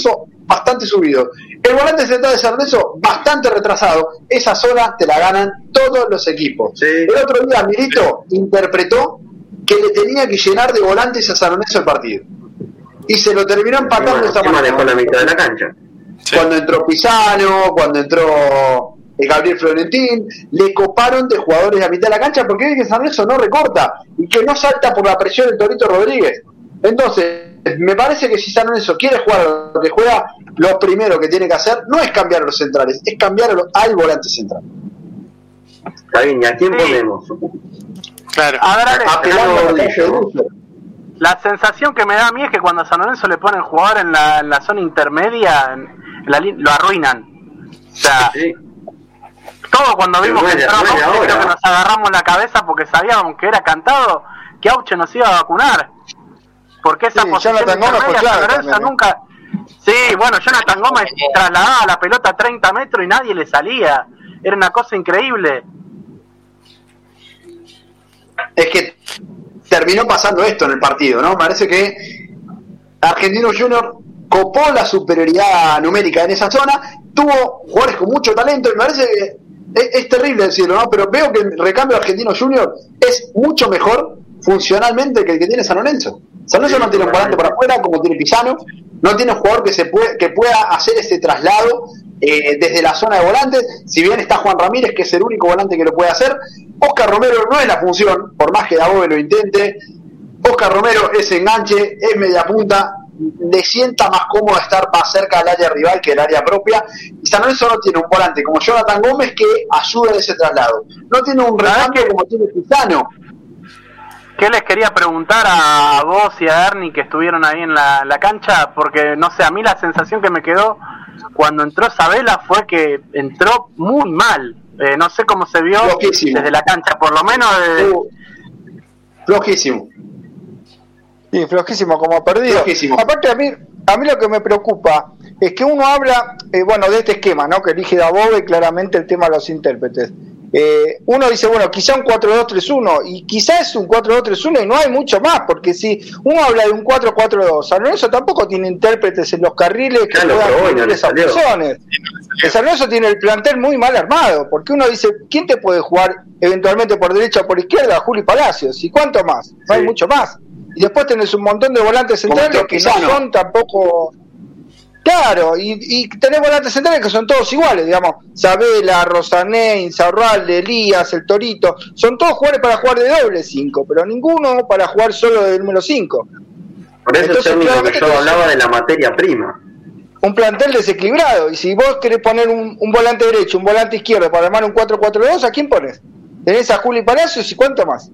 bastante subidos, el volante central de San bastante retrasado. Esa zona te la ganan todos los equipos. El otro día Milito interpretó que le tenía que llenar de volantes a San Lorenzo el partido. Y se lo terminó empatando esta manera. la mitad de la cancha. Cuando entró Pisano, cuando entró Gabriel Florentín, le coparon de jugadores a mitad de la cancha porque ve que San Lorenzo no recorta y que no salta por la presión del Torito Rodríguez. Entonces, me parece que si San Lorenzo quiere jugar lo que juega, lo primero que tiene que hacer no es cambiar a los centrales, es cambiar al volante central. ¿y a quién ponemos? Claro. A ver, la sensación que me da a mí es que cuando a San Lorenzo le ponen jugador en la, en la zona intermedia, lo arruinan. O sea, todo cuando vimos que entramos, creo que nos agarramos la cabeza porque sabíamos que era cantado que Auche nos iba a vacunar. Porque esa posición intermedia, nunca... Sí, bueno, Jonathan Gómez trasladaba la pelota a 30 metros y nadie le salía. Era una cosa increíble. Es que terminó pasando esto en el partido, ¿no? Parece que Argentino Junior copó la superioridad numérica en esa zona, tuvo jugadores con mucho talento y me parece que es, terrible decirlo, ¿no? Pero veo que el recambio argentino junior es mucho mejor funcionalmente que el que tiene San Lorenzo. San Lorenzo no tiene un volante por afuera como tiene Pisano, no tiene un jugador que se puede, que pueda hacer ese traslado eh, desde la zona de volantes, si bien está Juan Ramírez, que es el único volante que lo puede hacer, Oscar Romero no es la función, por más que Dabobe lo intente, Oscar Romero es enganche, es media punta, le sienta más cómodo estar más cerca del área rival que del área propia. Y San Lorenzo no tiene un volante como Jonathan Gómez que ayuda en ese traslado. No tiene un recambio como tiene Pisano. ¿Qué les quería preguntar a vos y a Ernie que estuvieron ahí en la, cancha? Porque no sé, a mí la sensación que me quedó cuando entró Sabela fue que entró muy mal. Eh, no sé cómo se vio desde la cancha, por lo menos. De... Uh, flojísimo. Sí, flojísimo, como perdido. Aparte, a mí, a mí lo que me preocupa es que uno habla, eh, bueno, de este esquema, ¿no? Que elige Dabove claramente el tema de los intérpretes. Eh, uno dice, bueno, quizá un 4-2-3-1, y quizá es un 4-2-3-1 y no hay mucho más, porque si uno habla de un 4-4-2, San Lorenzo tampoco tiene intérpretes en los carriles que puedan cumplir esas funciones. San Lorenzo tiene el plantel muy mal armado, porque uno dice, ¿quién te puede jugar eventualmente por derecha o por izquierda? Juli Palacios, ¿y cuánto más? No hay mucho más. Y después tenés un montón de volantes centrales que no son tampoco. Claro, y, y, tenés volantes centrales que son todos iguales, digamos. Sabela, Rosané, Insaurralde, Elías, el Torito. Son todos jugadores para jugar de doble 5, pero ninguno para jugar solo de número 5. Por eso Entonces, que yo hablaba de la materia prima. Un plantel desequilibrado. Y si vos querés poner un, un volante derecho, un volante izquierdo para armar un 4-4-2, ¿a quién pones? Tenés a Juli Palacios y cuánto más.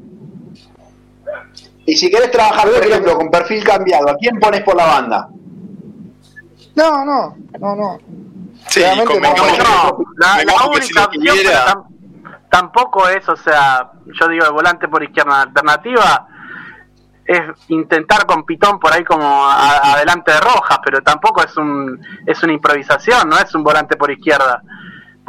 Y si querés trabajar, por ejemplo, con perfil cambiado, ¿a quién pones por la banda? No, no, no, no. Sí, no, la, la única opción tampoco es, o sea, yo digo el volante por izquierda. Alternativa es intentar con Pitón por ahí como adelante de Rojas, pero tampoco es un es una improvisación, no es un volante por izquierda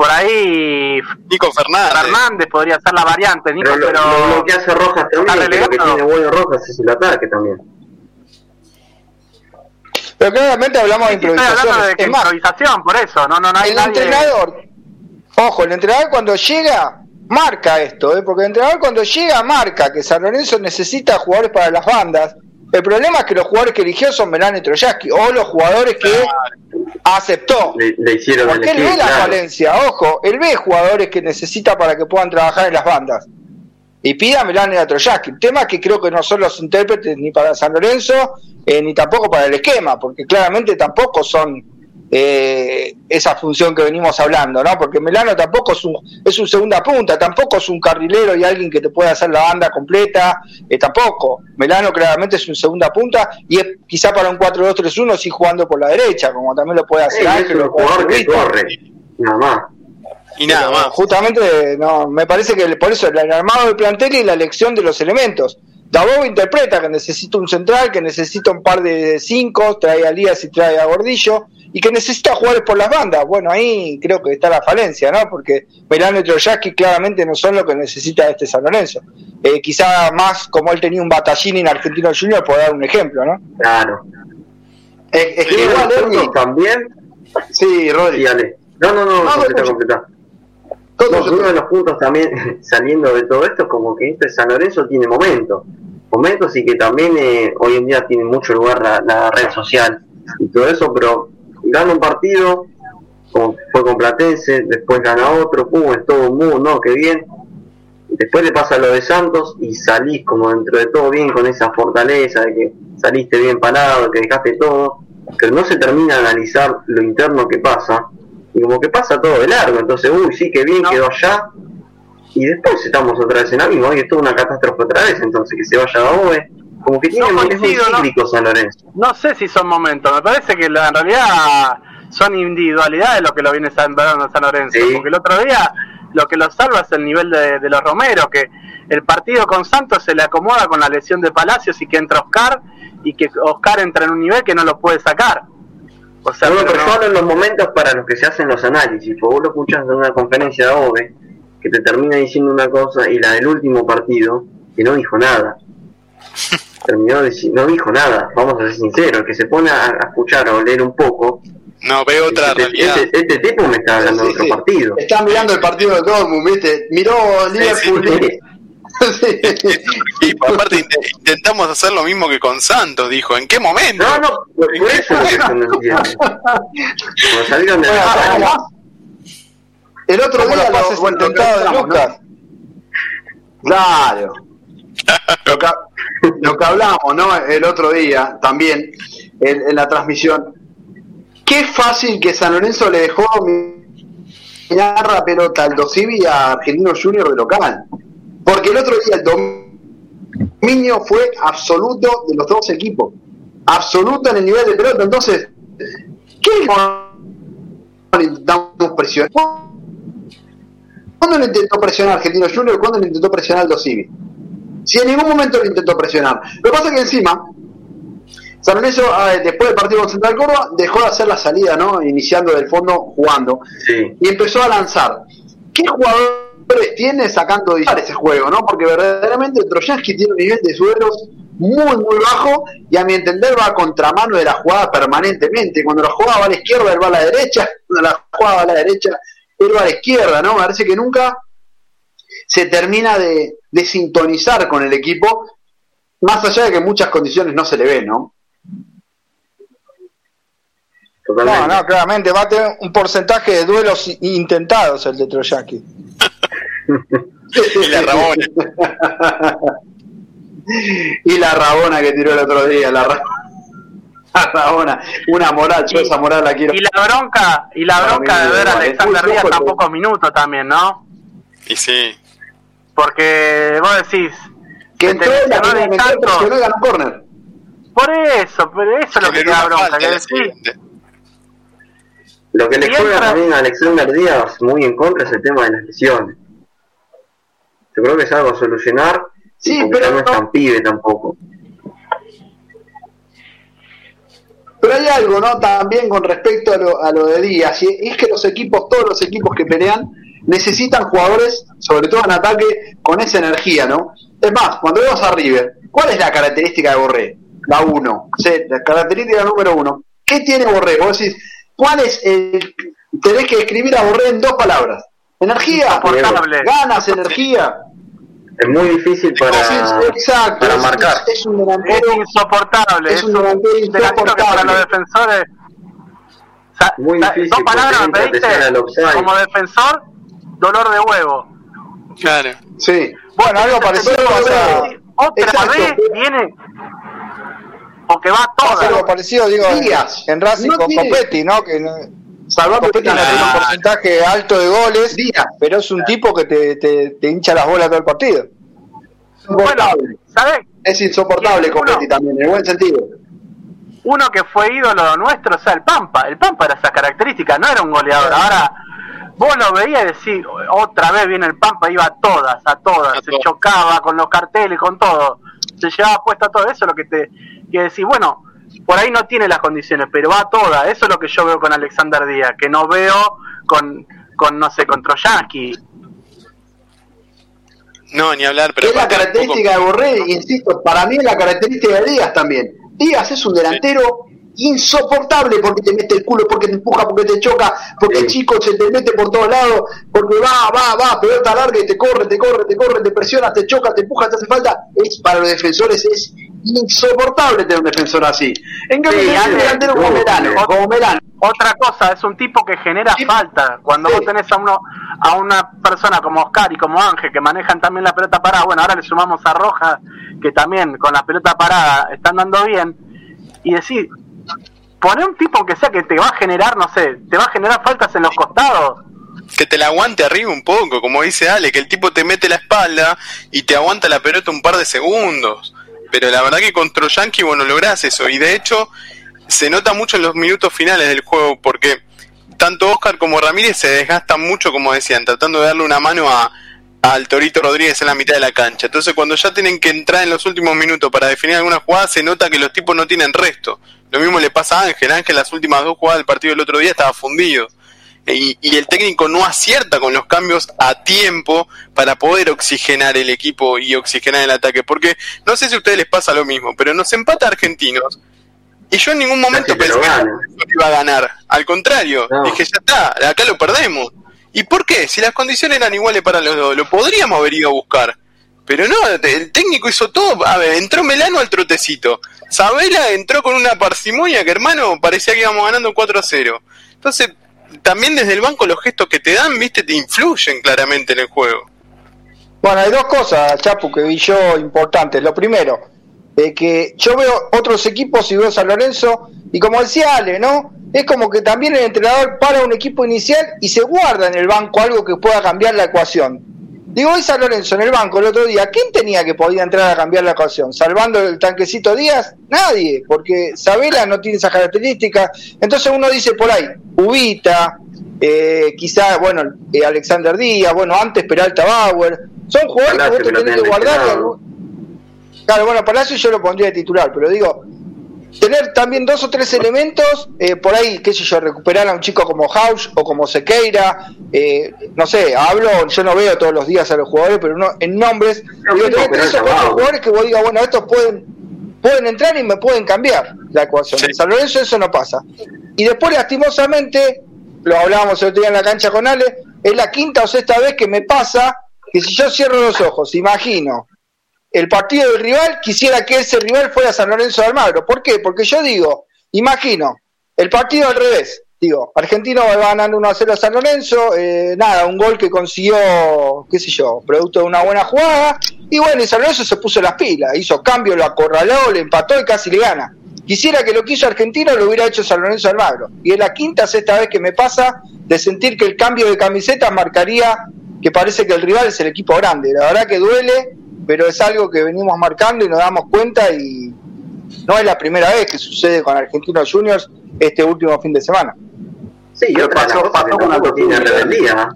por ahí Nico Fernández. Fernández podría ser la variante, Nico, pero, lo, que hace Rojas también, lo que tiene bueno Rojas es el ataque también. Pero claramente hablamos de improvisación. de improvisación, por eso, no, no, no hay El entrenador, ojo, el entrenador cuando llega marca esto, ¿eh? porque el entrenador cuando llega marca que San Lorenzo necesita jugadores para las bandas. El problema es que los jugadores que eligió son Melán y Troyaski, o los jugadores que aceptó. Le, hicieron Porque él ve la falencia, ojo, él ve jugadores que necesita para que puedan trabajar en las bandas. Y pida a Milán y a Troyaski. Tema que creo que no son los intérpretes ni para San Lorenzo, eh, ni tampoco para el esquema, porque claramente tampoco son eh, esa función que venimos hablando, ¿no? Porque Melano tampoco es un, es un segunda punta, tampoco es un carrilero y alguien que te pueda hacer la banda completa, eh, tampoco. Melano claramente es un segunda punta y es quizá para un 4-2-3-1 sí jugando por la derecha, como también lo puede hacer Ángel. Jugador que corre, nada más. Y nada más. Justamente, no, me parece que por eso el armado del plantel y la elección de los elementos. Dabov interpreta que necesita un central, que necesita un par de cinco, trae a Lías y trae a Gordillo, y que necesita jugadores por las bandas. Bueno, ahí creo que está la falencia, ¿no? Porque Melano y Troyaski claramente no son lo que necesita este San Lorenzo. Eh, quizá más como él tenía un batallín en Argentino Junior, por dar un ejemplo, ¿no? Claro. Es, que igual, también. Sí, Rodri. No, no, no, no completa, uno de los puntos también saliendo de todo esto es como que este San Lorenzo tiene momentos, momentos y que también eh, hoy en día tiene mucho lugar la, red social y todo eso, pero gana un partido, como fue con Platense, después gana otro, pum, es todo un mundo, no, qué bien. Después le pasa lo de Santos y salís como dentro de todo bien con esa fortaleza de que saliste bien parado, que dejaste todo, pero no se termina de analizar lo interno que pasa y como que pasa todo de largo, entonces, uy, sí, que bien, quedó allá, y después estamos otra vez en la misma, y es toda una catástrofe otra vez, entonces que se vaya a OVE, como que tiene no cíclico San Lorenzo. No sé si son momentos, me parece que la, en realidad son individualidades lo que lo viene salvando San Lorenzo, porque el otro día lo que lo salva es el nivel de, de, los Romeros, que el partido con Santos se le acomoda con la lesión de Palacios y que entra Oscar, y que Oscar entra en un nivel que no lo puede sacar. O sea, pero solo en los momentos para los que se hacen los análisis, porque vos lo escuchas en una conferencia de OVE que te termina diciendo una cosa y la del último partido, que no dijo nada. Terminó de no dijo nada, vamos a ser sinceros, que se pone a, escuchar o leer un poco. No, veo otra este, realidad. Este, este, tipo me está hablando de otro partido. Está mirando el partido de Dortmund, ¿viste? Miró Liverpool. Y aparte intentamos hacer lo mismo que con Santos, dijo. ¿En qué momento? No, no, por eso no entiendo. salieron de El otro día lo, intentado de Lucas. Claro. Lo que, lo que, hablamos, ¿no? El otro día también en, en la transmisión. Qué fácil que San Lorenzo le dejó mirar la pelota al Dosivi a Argentino Junior de local. Porque el otro día el dominio fue absoluto de los dos equipos. Absoluto en el nivel de pelota. Entonces, ¿qué intentamos presionar? ¿Cuándo lo intentó presionar Argentino Junior? ¿Cuándo lo intentó presionar Aldo Civi? Si en ningún momento lo intentó presionar. Lo que pasa es que encima, San Lorenzo, después del partido con Central Córdoba, dejó de hacer la salida, ¿no? Iniciando del fondo, jugando. Y empezó a lanzar. ¿Qué jugador tiene sacando ese juego, ¿no? Porque verdaderamente Trojansky tiene un nivel de suelos muy, muy bajo y a mi entender va a contramano de la jugada permanentemente. Cuando la jugada va a la izquierda, él va a la derecha, cuando la jugada va a la derecha, va a la izquierda, ¿no? Me parece que nunca se termina de, de sintonizar con el equipo Más allá de que muchas condiciones no se le ven, ¿no? No, no, claramente va a tener un porcentaje de duelos intentados el de Troyaki. y la Rabona. y la Rabona que tiró el otro día, la, Rabona. Una moral, yo esa moral la quiero. Y la bronca, y la bronca de ver a Alexander Díaz tan pocos minutos también, ¿no? Y sí. Porque vos decís, que entró en la no ganó corner. Por eso, por eso es lo que te da bronca, que decís. Lo que le juega también a Alexander Díaz muy en contra es el tema de las lesiones. Yo creo que es algo a solucionar. Sí, pero no es tan pibe tampoco. Pero hay algo, ¿no? También con respecto a lo, a lo de Díaz, y es que los equipos, todos los equipos que pelean, necesitan jugadores, sobre todo en ataque, con esa energía, ¿no? Es más, cuando vemos a River, ¿cuál es la característica de Borré? La uno, la característica número uno. ¿Qué tiene Borré? Vos decís, ¿cuál es el... Tenés que escribir a Borré en dos palabras. Energía, ganas, energía. Es muy difícil para, Exacto, para marcar. Es, un delantero insoportable. Es un delantero insoportable. Para los defensores. muy difícil. Dos palabras me pediste. Como defensor, dolor de huevo. Claro. Sí. Bueno, algo parecido pasa. Otra vez viene. Porque va todo. Algo parecido, digo, Díaz. en Racing con Copetti, ¿no? Que no, Salvador no tiene un porcentaje alto de goles, pero es un tipo que te, te, te hincha las bolas todo el partido. Bueno, ¿sabes? Es insoportable Copetti también, en buen sentido uno que fue ídolo nuestro, o sea, el Pampa. El Pampa era esa característica, no era un goleador. Ahora, vos lo veías y decís, otra vez viene el Pampa, iba a todas, a todas, se chocaba con los carteles, con todo, se llevaba puesto todo eso, lo que te que decís, bueno, por ahí no tiene las condiciones, pero va a todas, eso es lo que yo veo con Alexander Díaz, que no veo con, con no sé, con Troyansky. No, ni hablar, pero... Es la característica de Borré, insisto, para mí es la característica de Díaz también. Díaz es un delantero insoportable porque te mete el culo, porque te empuja, porque te choca, porque el chico se te mete por todos lados, porque va, va, va, pelota larga y te corre, te corre, te corre, te presiona, te choca, te empuja, te hace falta. Es para los defensores es insoportable tener un defensor así. En cambio, sí, delantero como Melano, como Melano. Otra cosa, es un tipo que genera falta. Cuando vos tenés a uno a una persona como Oscar y como Ángel que manejan también la pelota parada, bueno, ahora le sumamos a Roja que también con la pelota parada están dando bien y decir, poner un tipo que sea que te va a generar, no sé, te va a generar faltas en los costados. Que te la aguante arriba un poco, como dice Ale, que el tipo te mete la espalda y te aguanta la pelota un par de segundos. Pero la verdad que contra Yankee vos no lográs eso. Y de hecho, se nota mucho en los minutos finales del juego, porque tanto Oscar como Ramírez se desgastan mucho, como decían, tratando de darle una mano a, al Torito Rodríguez en la mitad de la cancha. Entonces, cuando ya tienen que entrar en los últimos minutos para definir alguna jugada, se nota que los tipos no tienen resto. Lo mismo le pasa a Ángel. Ángel, las últimas dos jugadas del partido del otro día estaba fundido. Y, y, el técnico no acierta con los cambios a tiempo para poder oxigenar el equipo y oxigenar el ataque. Porque no sé si a ustedes les pasa lo mismo, pero nos empata Argentinos. Y yo en ningún momento pensé que iba a ganar. Al contrario, dije, ya está, acá lo perdemos. ¿Y por qué? Si las condiciones eran iguales para los dos, lo podríamos haber ido a buscar. Pero no, el técnico hizo todo. A ver, entró Melano al trotecito. Sabela entró con una parsimonia que, hermano, parecía que íbamos ganando 4 a 0. Entonces, también desde el banco los gestos que te dan, viste, te influyen claramente en el juego. Bueno, hay dos cosas, Chapu, que vi yo importantes. Lo primero, eh, que yo veo otros equipos y veo San Lorenzo, y como decía Ale, ¿no? Es como que también el entrenador para un equipo inicial y se guarda en el banco algo que pueda cambiar la ecuación. Digo, hoy San Lorenzo en el banco el otro día, ¿quién tenía que podía entrar a cambiar la ecuación? ¿Salvando el tanquecito Díaz? Nadie, porque Sabela no tiene esas características. Entonces uno dice por ahí, Ubita, eh, quizá, bueno, eh, Alexander Díaz, bueno, antes Peralta Bauer, son jugadores que vos tenés que guardar. Claro, bueno, Palacio yo lo pondría de titular, pero digo, tener también dos o tres elementos, eh, por ahí, qué sé yo, recuperar a un chico como House o como Sequeira, eh, no sé, hablo, yo no veo todos los días a los jugadores, pero no, en nombres, digo, tener tres o cuatro jugadores que vos digas, bueno, estos pueden, pueden entrar y me pueden cambiar la ecuación. En San Lorenzo eso no pasa. Y después, lastimosamente, lo hablábamos el otro día en la cancha con Ale, es la quinta o sexta vez que me pasa que si yo cierro los ojos, imagino el partido del rival, quisiera que ese rival fuera San Lorenzo de Almagro. ¿Por qué? Porque yo digo, imagino, el partido al revés. Digo, Argentino va ganando 1 a 0 a San Lorenzo, eh, nada, un gol que consiguió, qué sé yo, producto de una buena jugada, y bueno, y San Lorenzo se puso las pilas, hizo cambio, lo acorraló, le empató y casi le gana. Quisiera que lo que hizo Argentino lo hubiera hecho San Lorenzo Almagro. Y es la quinta, sexta vez que me pasa de sentir que el cambio de camisetas marcaría que parece que el rival es el equipo grande. La verdad que duele, pero es algo que venimos marcando y nos damos cuenta y no es la primera vez que sucede con Argentinos Juniors este último fin de semana. Sí, yo pasó, pasó con tiene rebeldía.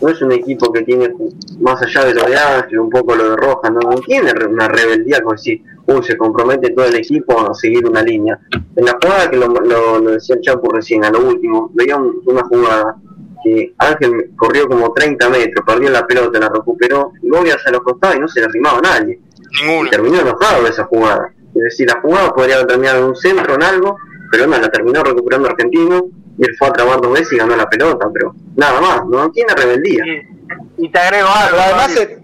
No es un equipo que tiene, más allá de lo de Ángel, un poco lo de Roja, no, tiene una rebeldía como si, uy, se compromete todo el equipo a seguir una línea. En la jugada que lo, decía el Chapo recién, a lo último, veía una jugada que Ángel corrió como 30 metros, perdió la pelota, la recuperó, y luego hacia los costados y no se le arrimaba a nadie. Y terminó enojado esa jugada. Es decir, la jugada podría haber terminado en un centro, en algo, pero no, la terminó recuperando Argentino y él fue a trabar dos veces y ganó la pelota, pero nada más, no tiene rebeldía. Y, te agrego algo. además, el,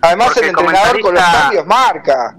además el entrenador con los cambios marca.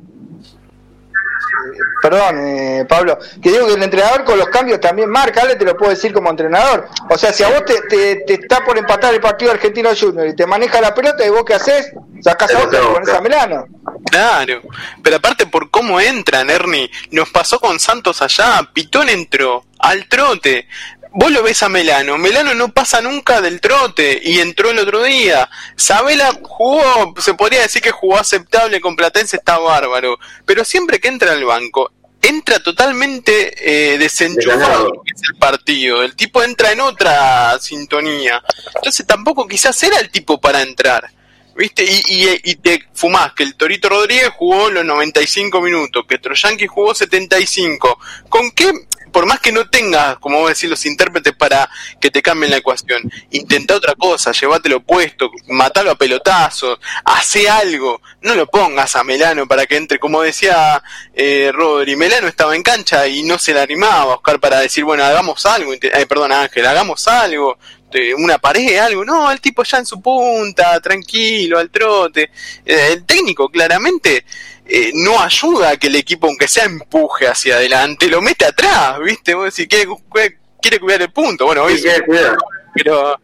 Perdón, eh, Pablo, que digo que el entrenador con los cambios también marca, Ale te lo puedo decir como entrenador. O sea, si a vos te, te, está por empatar el partido argentino junior y te maneja la pelota y vos qué haces, sacás a otro y pones a Melano. Claro, pero aparte por cómo entran, Ernie, nos pasó con Santos allá, Pitón entró al trote, vos lo ves a Melano, Melano no pasa nunca del trote y entró el otro día. Sabela jugó, se podría decir que jugó aceptable con Platense, está bárbaro, pero siempre que entra al banco, entra totalmente eh, desenchufado es el partido. El tipo entra en otra sintonía. Entonces tampoco quizás era el tipo para entrar. ¿Viste? Y, y, y, te fumás que el Torito Rodríguez jugó los 95 minutos, que Troyanqui jugó 75. ¿Con qué por más que no tengas, como vos decís, los intérpretes para que te cambien la ecuación, intenta otra cosa, llévatelo puesto, matalo a pelotazos, hace algo, no lo pongas a Melano para que entre, como decía eh, Rodri, Melano estaba en cancha y no se la animaba a Oscar para decir, bueno, hagamos algo, eh, perdón Ángel, hagamos algo, una pared, algo, no, el tipo ya en su punta, tranquilo, al trote, eh, el técnico claramente eh, no ayuda a que el equipo, aunque sea empuje hacia adelante, lo mete atrás, ¿viste? Vos decís, quiere, quiere cuidar el punto. Bueno, hoy pero.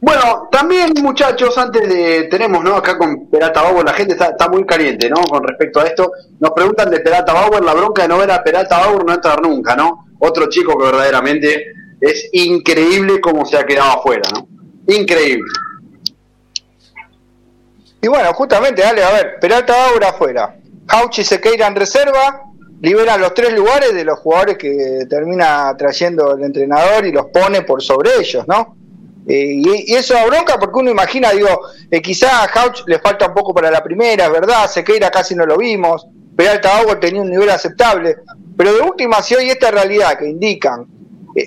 Bueno, también muchachos, antes de, tenemos, ¿no? Acá con Perata Bauer, la gente está, está, muy caliente, ¿no? Con respecto a esto, nos preguntan de Perata Bauer, la bronca de no ver a Perata Bauer no entrar nunca, ¿no? Otro chico que verdaderamente es increíble cómo se ha quedado afuera, ¿no? Increíble. Y bueno, justamente, dale, a ver, Peralta Aura afuera, Hauchi Sequeira en reserva, liberan los tres lugares de los jugadores que termina trayendo el entrenador y los pone por sobre ellos, ¿no? Eh, y, eso da bronca porque uno imagina, digo, eh, quizá a Hauch le falta un poco para la primera, ¿verdad? Sequeira casi no lo vimos, Peralta Auer tenía un nivel aceptable, pero de última, si hoy esta realidad que indican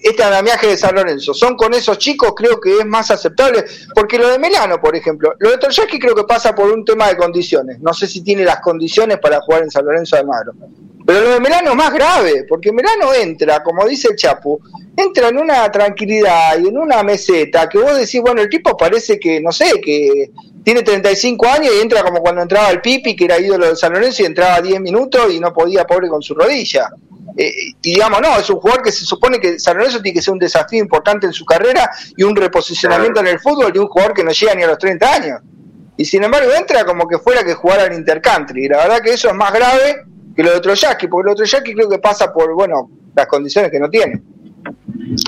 este andamiaje de San Lorenzo son con esos chicos, creo que es más aceptable, porque lo de Melano, por ejemplo, lo de Torjaki creo que pasa por un tema de condiciones, no sé si tiene las condiciones para jugar en San Lorenzo de Almagro, pero lo de Melano es más grave, porque Melano entra, como dice el Chapu, entra en una tranquilidad y en una meseta que vos decís, bueno, el tipo parece que, no sé, que tiene 35 años y entra como cuando entraba el Pipi, que era ídolo de San Lorenzo y entraba 10 minutos y no podía, pobre, con su rodilla. Eh, y digamos, no, es un jugador que se supone que San Lorenzo tiene que ser un desafío importante en su carrera y un reposicionamiento en el fútbol de un jugador que no llega ni a los 30 años. Y sin embargo entra como que fuera que jugara en Intercountry. Y la verdad que eso es más grave que lo de otro Jackie, porque lo otro Jackie creo que pasa por, bueno, las condiciones que no tiene.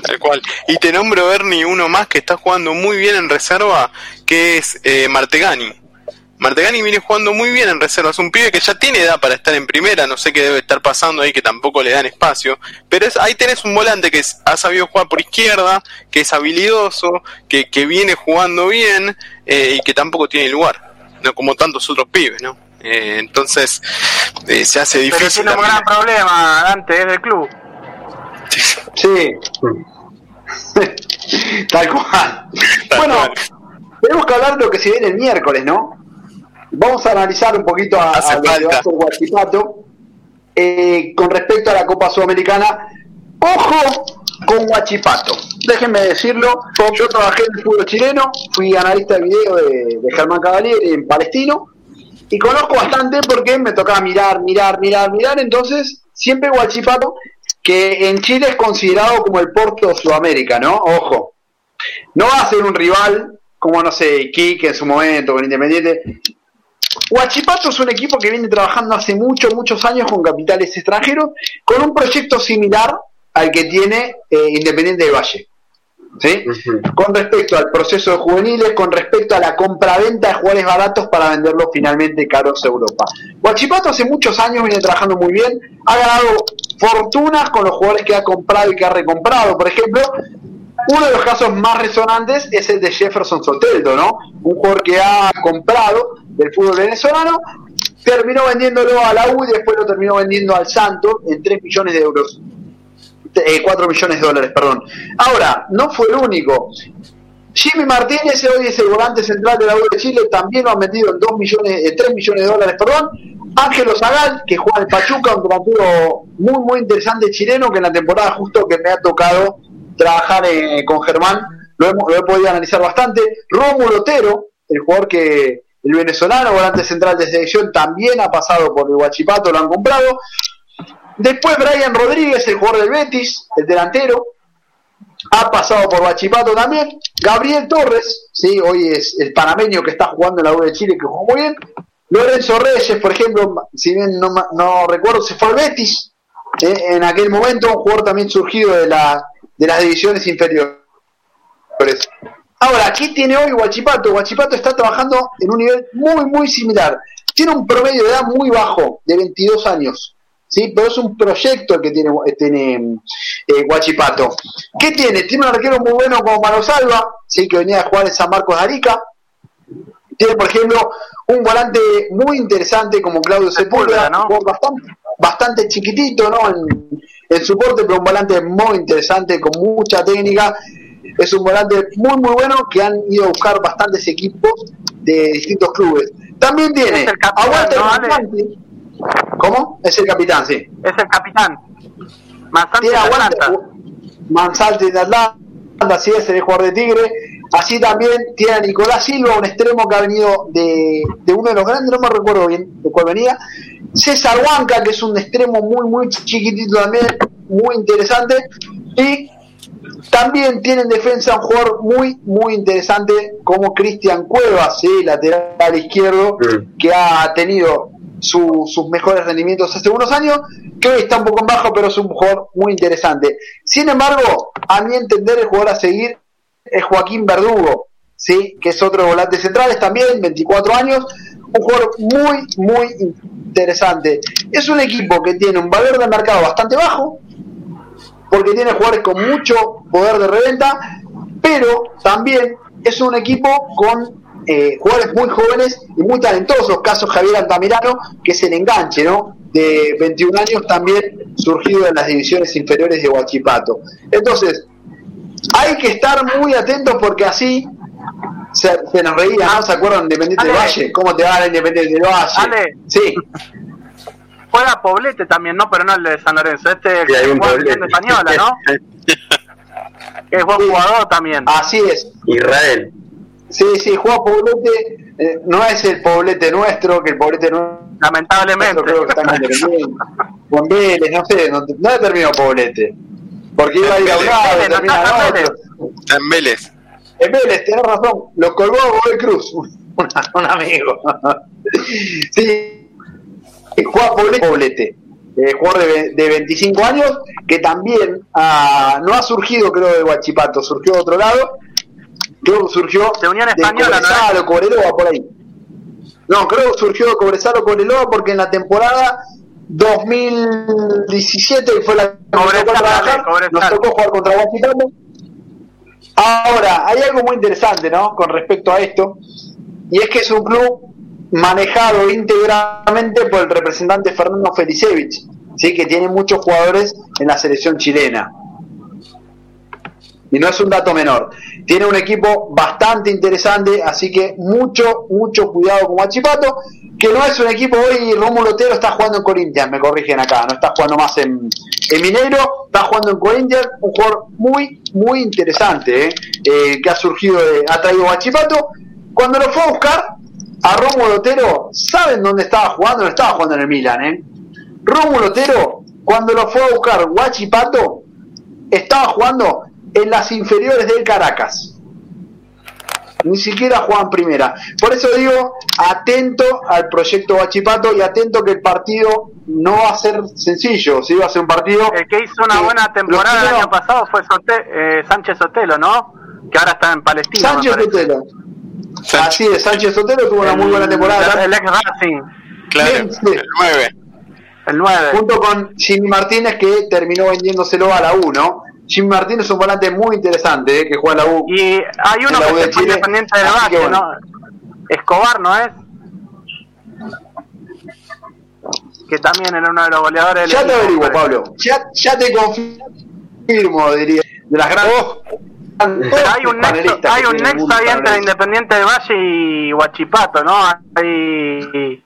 Tal cual. Y te nombro, Bernie, uno más que está jugando muy bien en reserva, que es eh, Martegani Martegani viene jugando muy bien en reservas, un pibe que ya tiene edad para estar en primera, no sé qué debe estar pasando ahí, que tampoco le dan espacio, pero es, ahí tenés un volante que ha sabido jugar por izquierda, que es habilidoso, que, que viene jugando bien eh, y que tampoco tiene lugar, no como tantos otros pibes, ¿no? Eh, entonces eh, se hace difícil. Pero tiene un gran problema, Dante, es del club. Sí. Tal cual. bueno, tenemos que hablar de lo que se viene el miércoles, ¿no? Vamos a analizar un poquito a, a Guachipato eh, con respecto a la Copa Sudamericana. Ojo con Guachipato. déjenme decirlo, yo trabajé en el fútbol chileno, fui analista de video de, Germán Cavalieri en Palestino, y conozco bastante porque me tocaba mirar, mirar, mirar, mirar, entonces siempre Guachipato, que en Chile es considerado como el Porto de Sudamérica, ¿no? Ojo, no va a ser un rival como, no sé, Kike en su momento, con Independiente. Huachipato es un equipo que viene trabajando hace muchos, muchos años con capitales extranjeros, con un proyecto similar al que tiene eh, Independiente de Valle. ¿sí? Con respecto al proceso de juveniles, con respecto a la compra-venta de jugadores baratos para venderlos finalmente caros a Europa. Huachipato hace muchos años viene trabajando muy bien, ha ganado fortunas con los jugadores que ha comprado y que ha recomprado. Por ejemplo, uno de los casos más resonantes es el de Jefferson Soteldo, ¿no? Un jugador que ha comprado del fútbol venezolano, terminó vendiéndolo a la U y después lo terminó vendiendo al Santo en 3 millones de euros. 4 eh, millones de dólares, perdón. Ahora, no fue el único. Jimmy Martínez hoy es el volante central de la U de Chile, también lo han vendido en 2 millones, 3 millones de dólares, perdón. Ángelo Zagal, que juega en Pachuca, un delantero muy, muy interesante chileno, que en la temporada justo que me ha tocado trabajar eh, con Germán, lo, hemos, he podido analizar bastante. Rómulo Otero, el jugador que, el venezolano, volante central de selección, también ha pasado por el Huachipato, lo han comprado. Después Brian Rodríguez, el jugador del Betis, el delantero, ha pasado por Huachipato también. Gabriel Torres, ¿sí? hoy es el panameño que está jugando en la U de Chile, que jugó muy bien. Lorenzo Reyes, por ejemplo, si bien no, no recuerdo, se fue al Betis. ¿eh? en aquel momento, un jugador también surgido de, la, de las divisiones inferiores. Ahora, ¿qué tiene hoy Huachipato? Huachipato está trabajando en un nivel muy, muy similar. Tiene un promedio de edad muy bajo, de 22 años. ¿sí? Pero es un proyecto el que tiene, tiene eh, Huachipato. ¿Qué tiene? Tiene un arquero muy bueno como Mano Salva, ¿sí? que venía a jugar en San Marcos de Arica. Tiene, por ejemplo, un volante muy interesante como Claudio Sepúlveda, ¿no? bastante, bastante chiquitito ¿no? en, en su corte, pero un volante muy interesante, con mucha técnica. Es un volante muy, muy bueno que han ido a buscar bastantes equipos de distintos clubes. También tiene a ¿Cómo? Es el capitán, sí. Es el capitán. Manzante de Atlanta. Manzante de Atlanta, así es, el jugador de Tigre. Así también tiene a Nicolás Silva, un extremo que ha venido de, de uno de los grandes, no me recuerdo bien de cuál venía, César Huanca, que es un extremo muy, muy chiquitito también, muy interesante. Y también tiene en defensa un jugador muy, muy interesante como Cristian Cuevas, lateral izquierdo, que ha tenido sus mejores rendimientos hace unos años, que hoy está un poco en bajo, pero es un jugador muy interesante. Sin embargo, a mi entender, el jugador a seguir es Joaquín Verdugo, ¿sí? que es otro volante central, también, 24 años, un jugador muy, muy interesante. Es un equipo que tiene un valor de mercado bastante bajo, porque tiene jugadores con mucho poder de reventa, pero también es un equipo con eh, jugadores muy jóvenes y muy talentosos, caso Javier Altamirano, que es el enganche, ¿no? De 21 años también surgido en las divisiones inferiores de Huachipato. Entonces, hay que estar muy atentos porque así se, nos reía, ¿no? ¿Se acuerdan de Independiente del Valle? ¿Cómo te va el Independiente del Valle? Ale. Sí. Juega Poblete también, ¿no? Pero no el de San Lorenzo. Este es el de Española, ¿no? es buen jugador también. Así es. Israel. Sí, sí, juega Poblete. Eh, no es el Poblete nuestro, que el Poblete nuestro. Lamentablemente. Creo que está en Juan Vélez, no sé, no, no terminó Poblete. Porque iba a ir a un lado, termina a otro. En Vélez. En Vélez, tenés razón, lo colgó Godoy Cruz, un, un amigo. sí, juega Poblete, Poblete eh, jugador de, de, 25 años, que también ah, no ha surgido, creo, de Guachipato, surgió de otro lado, creo que surgió de Unión Española, de ¿no? Cobreloa, por ahí. No, creo que surgió de Cobresalo, Cobreloa, porque en la temporada 2017, que fue la que nos tocó trabajar, nos tocó jugar contra Guachipato, Ahora, hay algo muy interesante, ¿no? Con respecto a esto, y es que es un club manejado íntegramente por el representante Fernando Felicevich, ¿sí? que tiene muchos jugadores en la selección chilena. Y no es un dato menor. Tiene un equipo bastante interesante, así que mucho, mucho cuidado con Guachipato, que no es un equipo hoy, Rómulo Otero está jugando en Corinthians, me corrigen acá, no está jugando más en, en Mineiro, está jugando en Corinthians, un jugador muy, muy interesante, ¿eh? Eh, que ha surgido, de, ha traído Guachipato. Cuando lo fue a buscar, a Rómulo Otero, ¿saben dónde estaba jugando? No estaba jugando en el Milan, ¿eh? Rómulo Otero, cuando lo fue a buscar Guachipato, estaba jugando en las inferiores del Caracas. Ni siquiera juegan primera. Por eso digo, atento al proyecto Guachipato y atento que el partido no va a ser sencillo. Si va a ser un partido. El que hizo una buena temporada el año pasado fue eh, Sánchez Sotelo, ¿no? Que ahora está en Palestina. Sánchez Sotelo. Así es, Sánchez Sotelo tuvo una muy buena temporada. El ex Racing. Claro, el 9. El 9. Junto con Jimmy Martínez que terminó vendiéndoselo a la 1. Jimmy Martínez es un volante muy interesante eh, que juega en la U. Y hay uno que es independiente del Valle, ¿no? Escobar, ¿no es? Que también era uno de los goleadores Ya te averiguo, Pablo. Ya, ya te confirmo, diría. De las grandes. Oh. hay un nexo, hay un nexo ahí entre Independiente del Valle y Huachipato, ¿no? Hay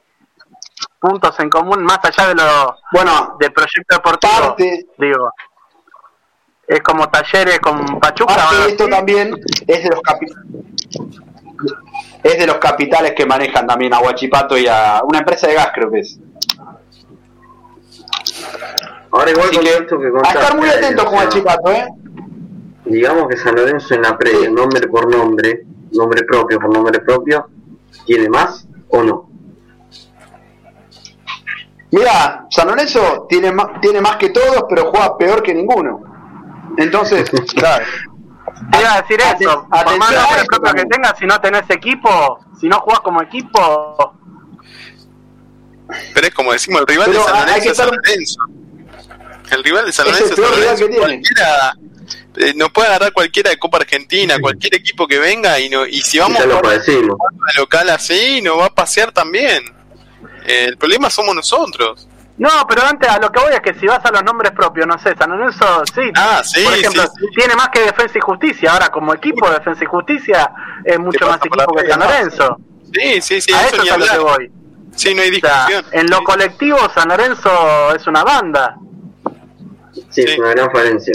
puntos en común más allá de lo bueno del proyecto deportivo digo es como talleres con Pachuca. esto también es de los es de los capitales que manejan también a Huachipato y a una empresa de gas creo que es. Ahora igual con esto que a estar muy atentos con Huachipato, ¿eh? Digamos que San Lorenzo en la previa, nombre por nombre, nombre propio por nombre propio, ¿tiene más o no? Mira, San Lorenzo tiene más, tiene más que todos, pero juega peor que ninguno. Entonces, claro. Te iba a decir eso, por más nombre propio que tengas, si no tenés equipo, si no jugás como equipo. Pero es como decimos, el rival de San Lorenzo es San Lorenzo. El rival de San Lorenzo es, San Lorenzo. Cualquiera, eh, nos puede agarrar cualquiera de Copa Argentina, cualquier equipo que venga y no y si vamos a local así, nos va a pasear también. Eh, el problema somos nosotros. No, pero antes a lo que voy es que si vas a los nombres propios, no sé, San Lorenzo, sí, ah, sí por ejemplo, tiene más que Defensa y Justicia. Ahora, como equipo, Defensa y Justicia es mucho más equipo que San Lorenzo. Sí, sí, sí, a eso, es a lo que voy. Sí, no hay discusión. en lo colectivo, San Lorenzo es una banda. Sí, es una gran diferencia.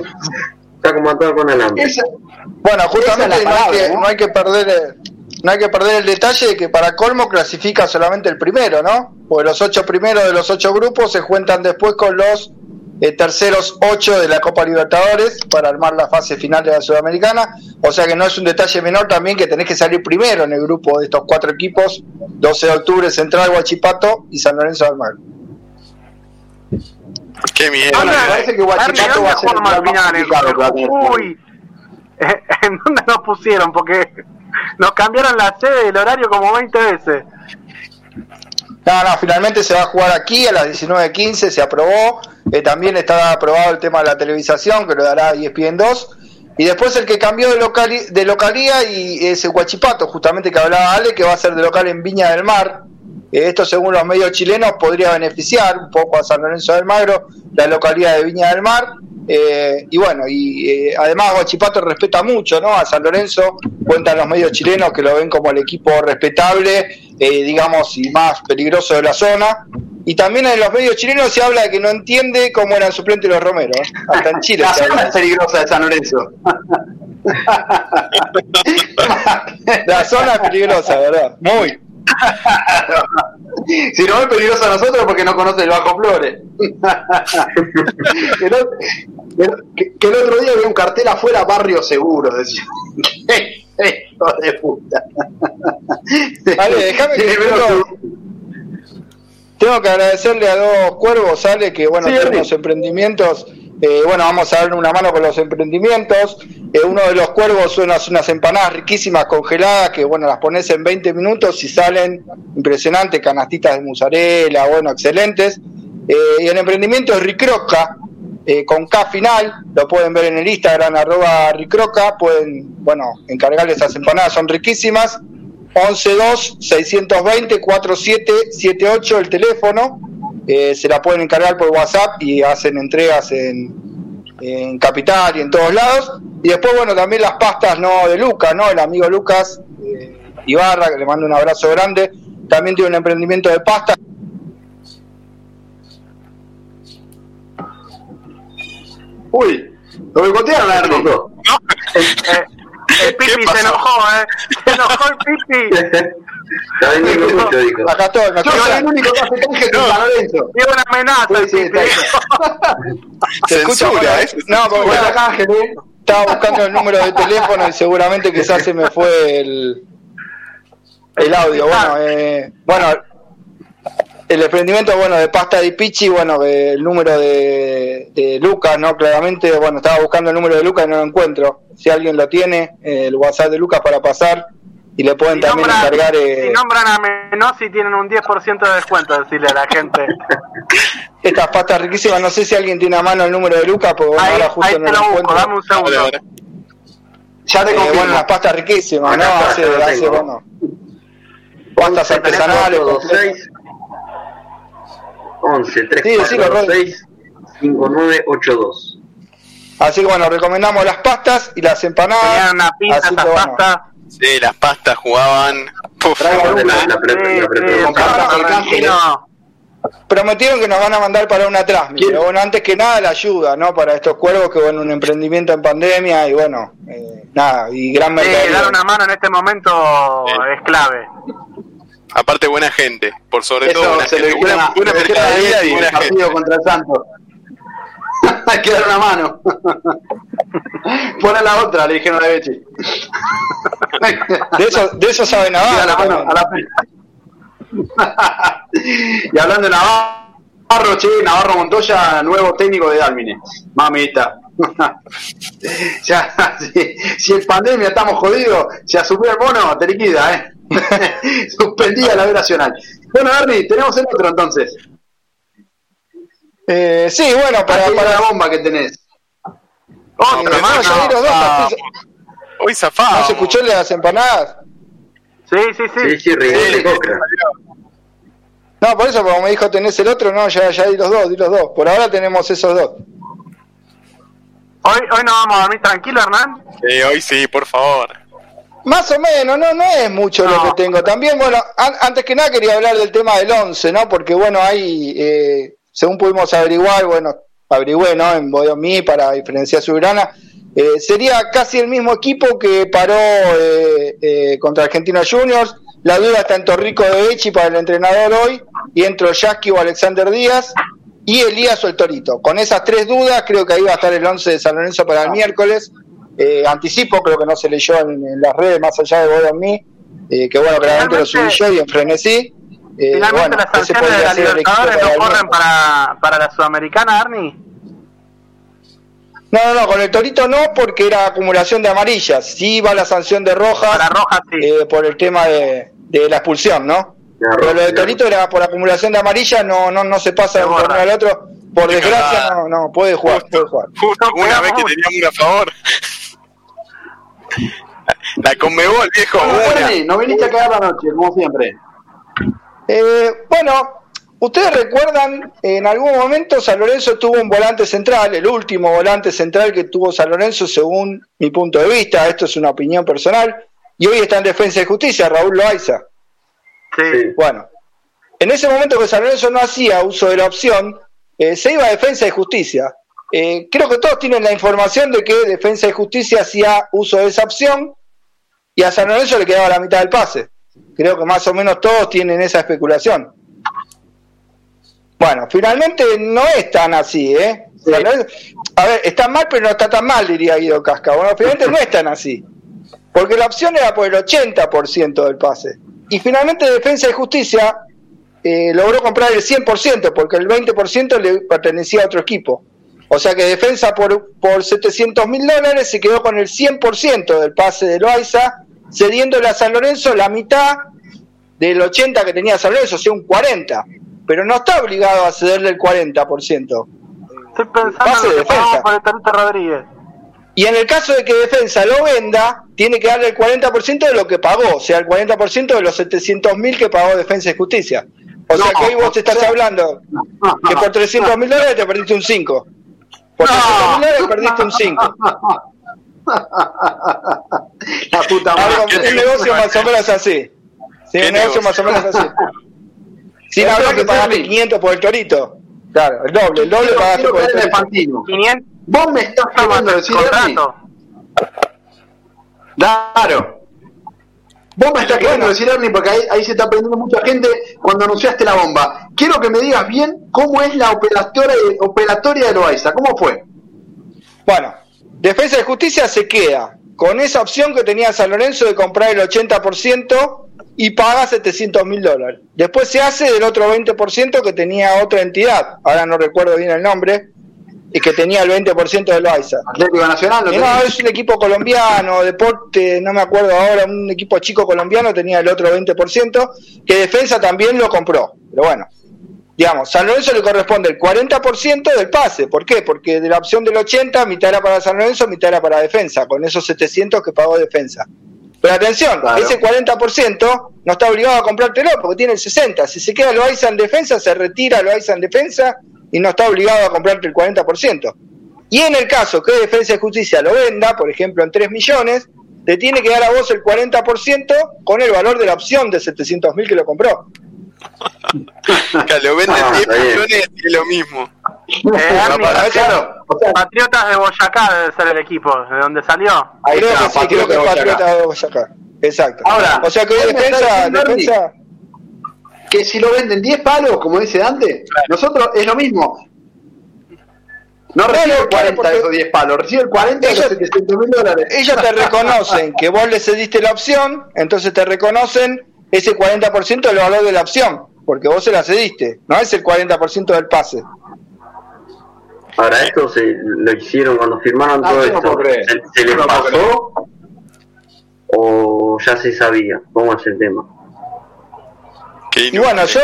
Está como todo con el Bueno, justamente no, hay que, no hay que perder no hay que perder el detalle de que para colmo clasifica solamente el primero, ¿no? Porque los ocho primeros de los ocho grupos se cuentan después con los eh, terceros ocho de la Copa Libertadores para armar la fase final de la Sudamericana. O sea que no es un detalle menor también que tenés que salir primero en el grupo de estos cuatro equipos: 12 de octubre, Central, Guachipato y San Lorenzo del Mar. Qué miedo. me parece que Guachipato va a ser Uy, ¿en dónde nos pusieron? Porque nos cambiaron la sede y el horario como 20 veces. No, no, finalmente se va a jugar aquí a las 19.15, se aprobó. Eh, también está aprobado el tema de la televisación, que lo dará ESPN 2. Y después el que cambió de, de localía y es el Huachipato, justamente que hablaba Ale, que va a ser de local en Viña del Mar. Eh, esto, según los medios chilenos, podría beneficiar un poco a San Lorenzo del Magro, la localidad de Viña del Mar. Eh, y bueno, y eh, además Guachipato respeta mucho ¿no? a San Lorenzo, cuentan los medios chilenos que lo ven como el equipo respetable, eh, digamos, y más peligroso de la zona. Y también en los medios chilenos se habla de que no entiende cómo eran suplentes los Romero, hasta en Chile. la zona es peligrosa de San Lorenzo. la zona es peligrosa, ¿verdad? Muy. si no es peligroso a nosotros porque no conoce el Bajo Flores. que, el otro día había un cartel afuera, barrio seguro, decía. Hijo de puta. Vale, déjame que tengo, que agradecerle a dos cuervos, sale que bueno, tenemos emprendimientos eh, bueno, vamos a darle una mano con los emprendimientos. Eh, uno de los cuervos son unas, unas, empanadas riquísimas congeladas que, bueno, las pones en 20 minutos y salen impresionantes, canastitas de mozzarella, bueno, excelentes. Eh, y el emprendimiento es Ricroca, con K final, lo pueden ver en el Instagram, arroba Ricroca, pueden, bueno, encargarle esas empanadas, son riquísimas. 112-620-4778 el teléfono eh, se la pueden encargar por WhatsApp y hacen entregas en, en Capital y en todos lados. Y después, bueno, también las pastas no de Lucas, ¿no? El amigo Lucas eh, Ibarra, que le mando un abrazo grande, también tiene un emprendimiento de pastas. Uy, lo boicotearon a Ernesto. No, el, eh, el Pipi se enojó, ¿eh? Se enojó el Pipi. Mucho, dijo. Acá estoy, acá Yo estoy. soy el único que hace canje con San Lorenzo. Dio una amenaza Sí, Se escucha bueno, es No, porque Buena estaba, canje, ¿eh? estaba buscando el número de teléfono y seguramente quizás se me fue el, el audio. Bueno, eh, bueno, el emprendimiento bueno de pasta di Pichi, bueno, eh, el número de, de Lucas, ¿no? Claramente, bueno, estaba buscando el número de Lucas y no lo encuentro. Si alguien lo tiene, eh, el WhatsApp de Lucas para pasar y le pueden Si también nombran- encargar. eh, Si nombran a Menossi tienen un 10% de descuento, decirle a la gente. estas pastas riquísimas. No sé si alguien tiene a mano el número de Lucas, porque bueno, Ahí, ahora justo ahí no te lo busco, encuentro. dame un segundo. Ahora, ahora. Ya te Eh, confirmo. bueno, las pastas riquísimas, ¿no? Hace, hace, bueno, pastas artesanales. 426 11 3 Sí, decilo, 4 Rodri. 6 5982. Así que bueno, recomendamos las pastas y las empanadas. Tenían una pinta Así que bueno, pastas. Sí, las pastas jugaban. Puf, prometieron que nos van a mandar para una. Pero bueno, antes que nada la ayuda, ¿no? Para estos cuervos que bueno, un emprendimiento en pandemia y bueno, eh, nada, y gran Sí, mercadería. dar una mano en este momento Sí. es clave. Aparte, buena gente. Por sobre todo, buena se lo gente. Buena, buena mercadería y buena partido gente. contra el Santos. Hay que dar una mano. Pon la otra, le dijeron a Bechi. De eso, de eso sabe Navarro. la mano a la Y hablando de Navarro, che, Navarro Montoya, nuevo técnico de Dalmine. Mamita. ya, si, si en pandemia estamos jodidos, si asumió el mono, te liquida, ¿eh? Suspendida la B Nacional. Bueno, Ernie, tenemos el otro entonces. Eh, sí, bueno, para, Para, para la bomba que tenés. Otra, Eh, no, mano. dos, Ah, Hoy ¿No zafado. se escuchó las empanadas? Sí, sí, sí. Sí, sí, y Coca. No, por eso, como me dijo, tenés el otro, no, ya, ya di los dos, di los dos. Por ahora tenemos esos dos. Hoy, hoy nos vamos a dormir tranquilo, Hernán. Sí, hoy sí, por favor. Más o menos, no, no es mucho lo No. que tengo. También, bueno, an- antes que nada quería hablar del tema del 11, ¿no? Porque, bueno, ahí, eh, según pudimos averiguar, bueno, averigüé, ¿no? En Bodomí para diferenciar su grana, eh, sería casi el mismo equipo que paró eh, eh, contra Argentinos Juniors. La duda está en Torrico de Bechi para el entrenador hoy, y entre Yasky o Alexander Díaz, y Elías o el Torito. Con esas tres dudas, creo que ahí va a estar el 11 de San Lorenzo para el miércoles. Eh, anticipo, creo que no se leyó en, en las redes más allá de Me, eh, que bueno, claramente lo subí yo y en frenesí. Eh, Finalmente bueno, las sanciones de la Libertadores para no corren para, para la Sudamericana, Arnie. No, no, no, con el Torito no, porque era acumulación de amarillas. Sí va la sanción de rojas Para Rojas sí. eh, por el tema de, de la expulsión, ¿no? Pero lo de Torito era por acumulación de amarillas, no, no, no se pasa de un torneo al otro. Por Qué desgracia, no, no, puede jugar, puede jugar. Justo No, una vez que teníamos una a favor. La Conmebol, viejo, una. Ernie, no viniste a quedar la noche, como siempre. Eh, bueno, ustedes recuerdan, en algún momento San Lorenzo tuvo un volante central, el último volante central que tuvo San Lorenzo según mi punto de vista, esto es una opinión personal, y hoy está en Defensa y Justicia, Raúl Loaiza. Sí. Sí. Bueno, en ese momento que San Lorenzo no hacía uso de la opción, eh, se iba a Defensa y Justicia. Eh, creo que todos tienen la información de que Defensa y Justicia hacía uso de esa opción y a San Lorenzo le quedaba la mitad del pase. Creo que más o menos todos tienen esa especulación. Bueno, finalmente no es tan así, ¿eh? A ver, está mal, pero no está tan mal, diría Guido Casca. Bueno, finalmente no es tan así. Porque la opción era por el 80% del pase. Y finalmente Defensa y Justicia eh, logró comprar el 100%, porque el 20% le pertenecía a otro equipo. O sea que Defensa por, por 700 mil dólares se quedó con el 100% del pase de Loaiza, cediéndole a San Lorenzo la mitad del 80 que tenía San Lorenzo, o sea, un 40. Pero no está obligado a cederle el 40%. Estoy pensando en lo que por el Torito Rodríguez. Y en el caso de que Defensa lo venda, tiene que darle el 40% de lo que pagó, o sea, el 40% de los 700 mil que pagó Defensa y Justicia. O sea que hoy vos te estás hablando que por 300 mil dólares te perdiste un 5. Por 300 mil dólares perdiste un 5. La puta madre. Un negocio más o menos así. Sí, un negocio más o menos así. Sin hablar que pagaste 500 por el torito. Claro, el doble, el doble pagaste por el torito. 500. Vos me estás pagando decir contrato. Claro. Vos me estás queriendo decir, Ernie, porque ahí, ahí, se está aprendiendo mucha gente cuando anunciaste la bomba. Quiero que me digas bien cómo es la operatoria, operatoria de Loaiza. ¿Cómo fue? Bueno, Defensa de Justicia se queda con esa opción que tenía San Lorenzo de comprar el 80% y paga 700 mil dólares. Después se hace del otro 20% que tenía otra entidad, ahora no recuerdo bien el nombre, y que tenía el 20% de Loaiza. Atlético Nacional. No, es un equipo colombiano, deporte, no me acuerdo ahora, un equipo chico colombiano tenía el otro 20%, que Defensa también lo compró. Pero bueno, digamos, San Lorenzo le corresponde el 40% del pase. ¿Por qué? Porque de la opción del 80, mitad era para San Lorenzo, mitad era para Defensa, con esos 700 que pagó Defensa. Pero atención, ese 40% no está obligado a comprártelo porque tiene el 60%. Si se queda Loaiza en defensa, se retira Loaiza en defensa y no está obligado a comprarte el 40%. Y en el caso que Defensa de Justicia lo venda, por ejemplo, en 3 millones, te tiene que dar a vos el 40% con el valor de la opción de 700 mil que lo compró. que lo venden ah, 10 millones y es lo mismo. Eh, Patriotas de Boyacá debe ser el equipo, de donde salió. Ahí creo que sí, creo que es Patriotas de Boyacá. Exacto. Ahora, o sea que defensa, defensa que si lo venden 10 palos, como dice Dante, nosotros es lo mismo. No recibe el 40 de esos 10 palos, recibe el 40 de esos 700 mil dólares. Ellos te reconocen que vos le cediste la opción, entonces te reconocen ese 40% del valor de la opción, porque vos se la cediste, no es el 40% del pase. Ahora, esto se lo hicieron cuando firmaron ah, todo esto. ¿Se, se les pasó? ¿O ya se sabía? ¿Cómo es el tema? Y bueno, yo,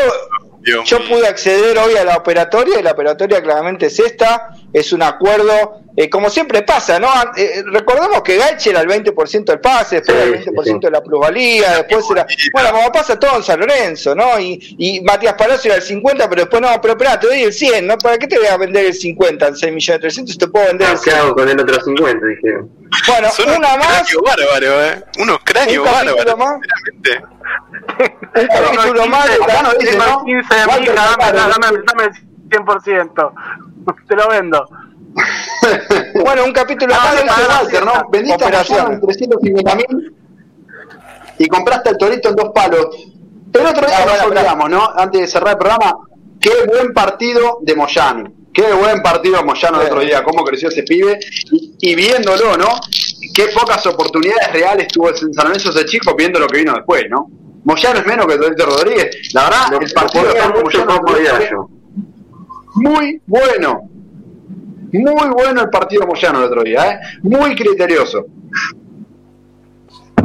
yo pude acceder hoy a la operatoria y la operatoria claramente es esta, es un acuerdo, eh, como siempre pasa, ¿no? Eh, recordemos que Gaiche era el 20% del pase, después era el 20% de la plusvalía, después era... Bueno, como pasa todo en San Lorenzo, ¿no? Y, y Matías Palacio era el 50, pero después no, pero espera, te doy el 100, ¿no? ¿Para qué te voy a vender el 50 en 6 millones 300 te puedo vender el 100? ¿Qué hago con el otro 50? Dijeron. Bueno, una más... Bárbaro, ¿eh? Unos cráneos bárbaros. Más, un capítulo más, acá no dice, ¿no? 15 de mi hija, dame, dame, dame el 100%. Te lo vendo. bueno, un capítulo más dice Walter, ¿no? Vendiste a en 350 mil y compraste el torito en dos palos. El otro día nos olvidamos, ¿no? Antes de cerrar el programa, qué buen partido de Moyano. Qué buen partido de Moyano el otro día, cómo creció ese pibe. Y, y, viéndolo, ¿no? Qué pocas oportunidades reales tuvo en San Lorenzo ese chico viendo lo que vino después, ¿no? Moyano es menos que Torito Rodríguez. La verdad, el partido de Moyano muy bueno. Muy bueno el partido Moyano el otro día, ¿eh? Muy criterioso.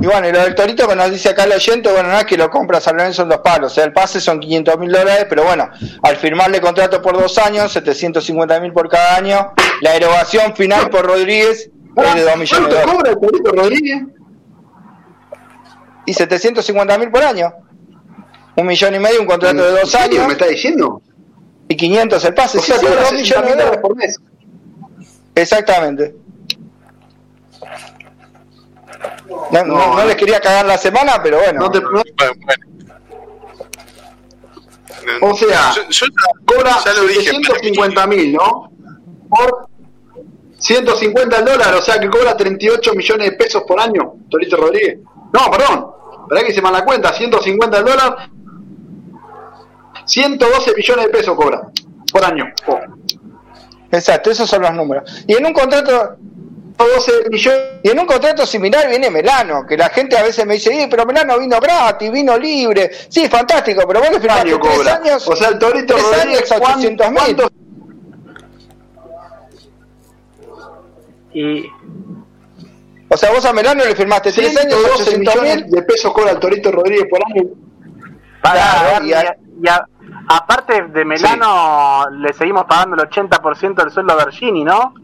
Y bueno, y lo del Torito que nos dice acá el oyente, bueno, no es que lo compra San Lorenzo en dos palos, o sea, el pase son 500 mil dólares, pero bueno, al firmarle contrato por dos años, 750 mil por cada año, la erogación final por Rodríguez es de 2 millones de dólares. cobra el Torito Rodríguez? y 750 mil por año. Un millón y medio, un contrato de dos años. ¿Me está diciendo? Y 500 el pase, o sea, sí, dos millones de dólares por mes. Exactamente. No, no, no, les quería cagar la semana, pero bueno. No te, no... O sea, yo, yo cobra 750 mil, ¿no? Por 150 el dólar, o sea que cobra 38 millones de pesos por año, Torito Rodríguez. No, perdón, ¿verdad que se me la cuenta? 150 el dólar, 112 millones de pesos cobra por año. Exacto, esos son los números. Y en un contrato 12 millones. Y en un contrato similar viene Melano, que la gente a veces me dice, pero Melano vino gratis, vino libre. Sí, fantástico, pero vos le firmaste tres cobra? años. O sea, el Torito Rodríguez, 800 mil. Y o sea, vos a Melano le firmaste 3 años, 800 millones de pesos cobra el Torito Rodríguez por año. Para, y, aparte de Melano, le seguimos pagando el 80% del sueldo a Bergini, ¿no?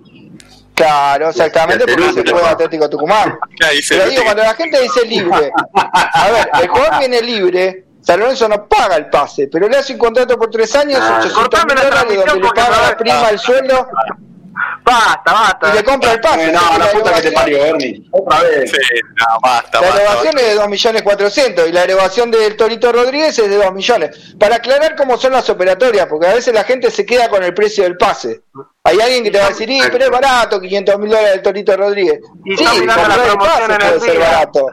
Claro, exactamente, porque se fue Atlético Tucumán. Pero digo, cuando la gente dice libre, a ver, el jugador viene libre, San Lorenzo no paga el pase, pero le hace un contrato por tres años, ah, 800 mil dólares, donde le paga la prima, el sueldo. Basta, basta. Y le compra el pase. no, la puta que te parió, Ernie. Otra vez. Sí, no, basta, La basta. elevación es de 2 millones 400 y la elevación del Torito Rodríguez es de 2 millones. Para aclarar cómo son las operatorias, porque a veces la gente se queda con el precio del pase. Hay alguien que te va a decir, "Y, pero es barato, 500 mil dólares el Torito Rodríguez. Y sí, está mirando la promoción en el ser barato.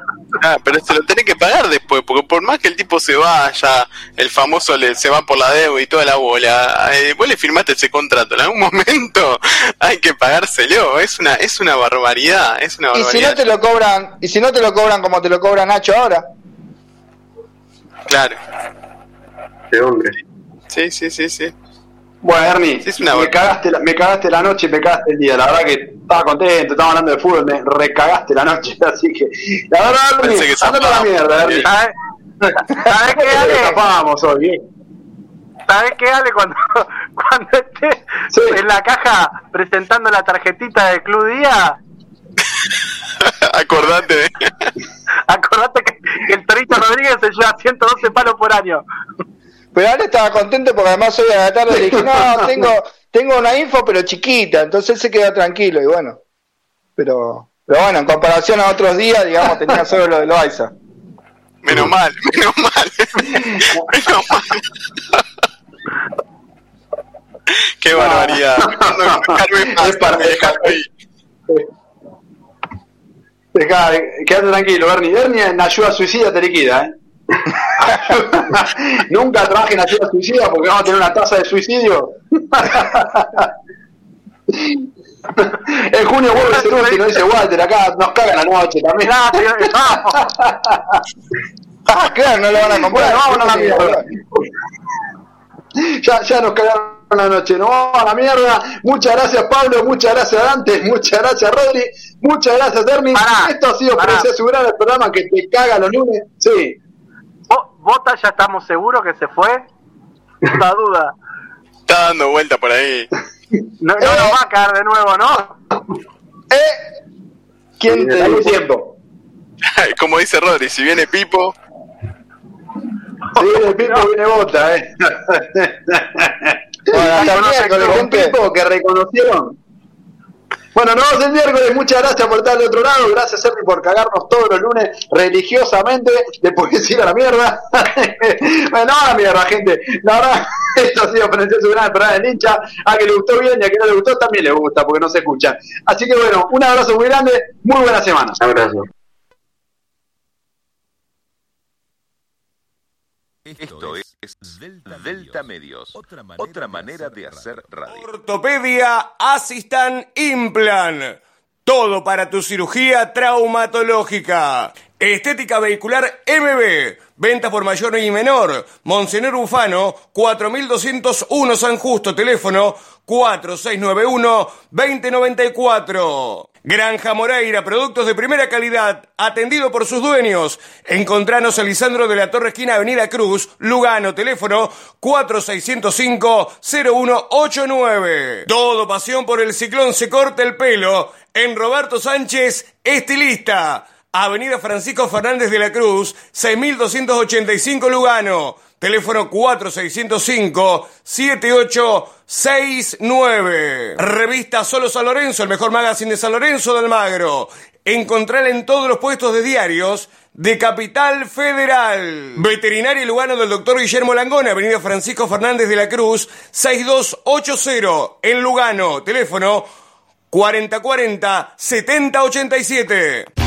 Ah, pero se lo tenés que pagar después, porque por más que el tipo se vaya, el famoso le, se va por la deuda y toda la bola, eh, vos le firmaste ese contrato, en algún momento hay que pagárselo, es una, es una barbaridad, es una Y barbaridad. si no te lo cobran, y si no te lo cobran como te lo cobra Nacho ahora, Claro, De hombre. sí, sí, sí, sí. Bueno, Ernie, Sí, es una me, cagaste la, me cagaste la noche, me cagaste el día. La verdad que estaba contento, estaba hablando de fútbol, me recagaste la noche. Así que, la verdad, Pensé Ernie, que la mierda, Ernie. ¿Sabes ¿Sabes qué, Ale? Hoy, ¿eh? ¿Sabes qué, Ale? Cuando, cuando esté Sí. en la caja presentando la tarjetita del Club Día, Acordate de... acordate que, que el Torito Rodríguez se lleva 112 palos por año. Pero ahora estaba contento porque además hoy a la tarde le dije, no, tengo, tengo una info pero chiquita, entonces él se quedó tranquilo y bueno. Pero, pero bueno, en comparación a otros días, digamos, tenía solo lo de Loaiza. Menos mal, menos mal. menos mal. Qué barbaridad. No, no, Carmen, Es para- dejaste ahí. Dejá, quédate tranquilo, Ernie. Ernie en ayuda suicida te liquida, ¿eh? Nunca trabaje en ayuda suicida porque vamos a tener una tasa de suicidio. en junio vuelve ese último, dice Walter, acá nos cagan la noche también. Vamos. Ah, claro, no lo van a comprar. Bueno, vámonos a la mierda. Ya, ya nos cagaron la noche, nos vamos a la mierda. Muchas gracias Pablo, muchas gracias Dante, muchas gracias Rodri, muchas gracias. Pará, Esto ha sido. Presencia Asegurar, el programa que te caga los lunes. Sí. ¿Vo- ¿Bota ya estamos seguros que se fue? La duda. Está dando vuelta por ahí. No, no nos va a caer de nuevo, ¿no? ¿Eh? ¿Quién te dice? tiempo. Como dice Rodri, si viene Pipo, Si viene Pipo, viene Bota, eh. Bueno, hasta miércoles, gente. Pipo que reconocieron. Bueno, nos vemos el miércoles. Muchas gracias por estar del otro lado. Gracias, Ernie, por cagarnos todos los lunes religiosamente. Después de ir a la mierda. bueno, no a la mierda, gente. La verdad, esto ha sido su gran programa de hincha. A que le gustó bien y a que no le gustó también le gusta porque no se escucha. Así que bueno, un abrazo muy grande. Muy buena semana. Abrazo. Esto es Delta, Delta Medios, otra manera, de hacer radio. Ortopedia Assistant Implant. Todo para tu cirugía traumatológica. Estética vehicular MB. Venta por mayor y menor. Monseñor Bufano, 4201 San Justo. Teléfono 4691-2094. Granja Moreira, productos de primera calidad, atendido por sus dueños. Encontranos a Lisandro de la Torre Esquina, Avenida Cruz, Lugano, teléfono 4605-0189. Todo pasión por el ciclón se corta el pelo en Roberto Sánchez, estilista. Avenida Francisco Fernández de la Cruz, 6285 Lugano. Teléfono 4605-7869. Revista Solo San Lorenzo, el mejor magazine de San Lorenzo de Almagro. Encontrala en todos los puestos de diarios de Capital Federal. Veterinario Lugano del doctor Guillermo Langón, Avenida Francisco Fernández de la Cruz, 6280 en Lugano. Teléfono 4040-7087.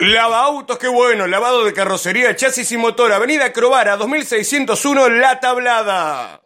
Lava autos, qué bueno. Lavado de carrocería, chasis y motor. Avenida Crovara 2601, La Tablada.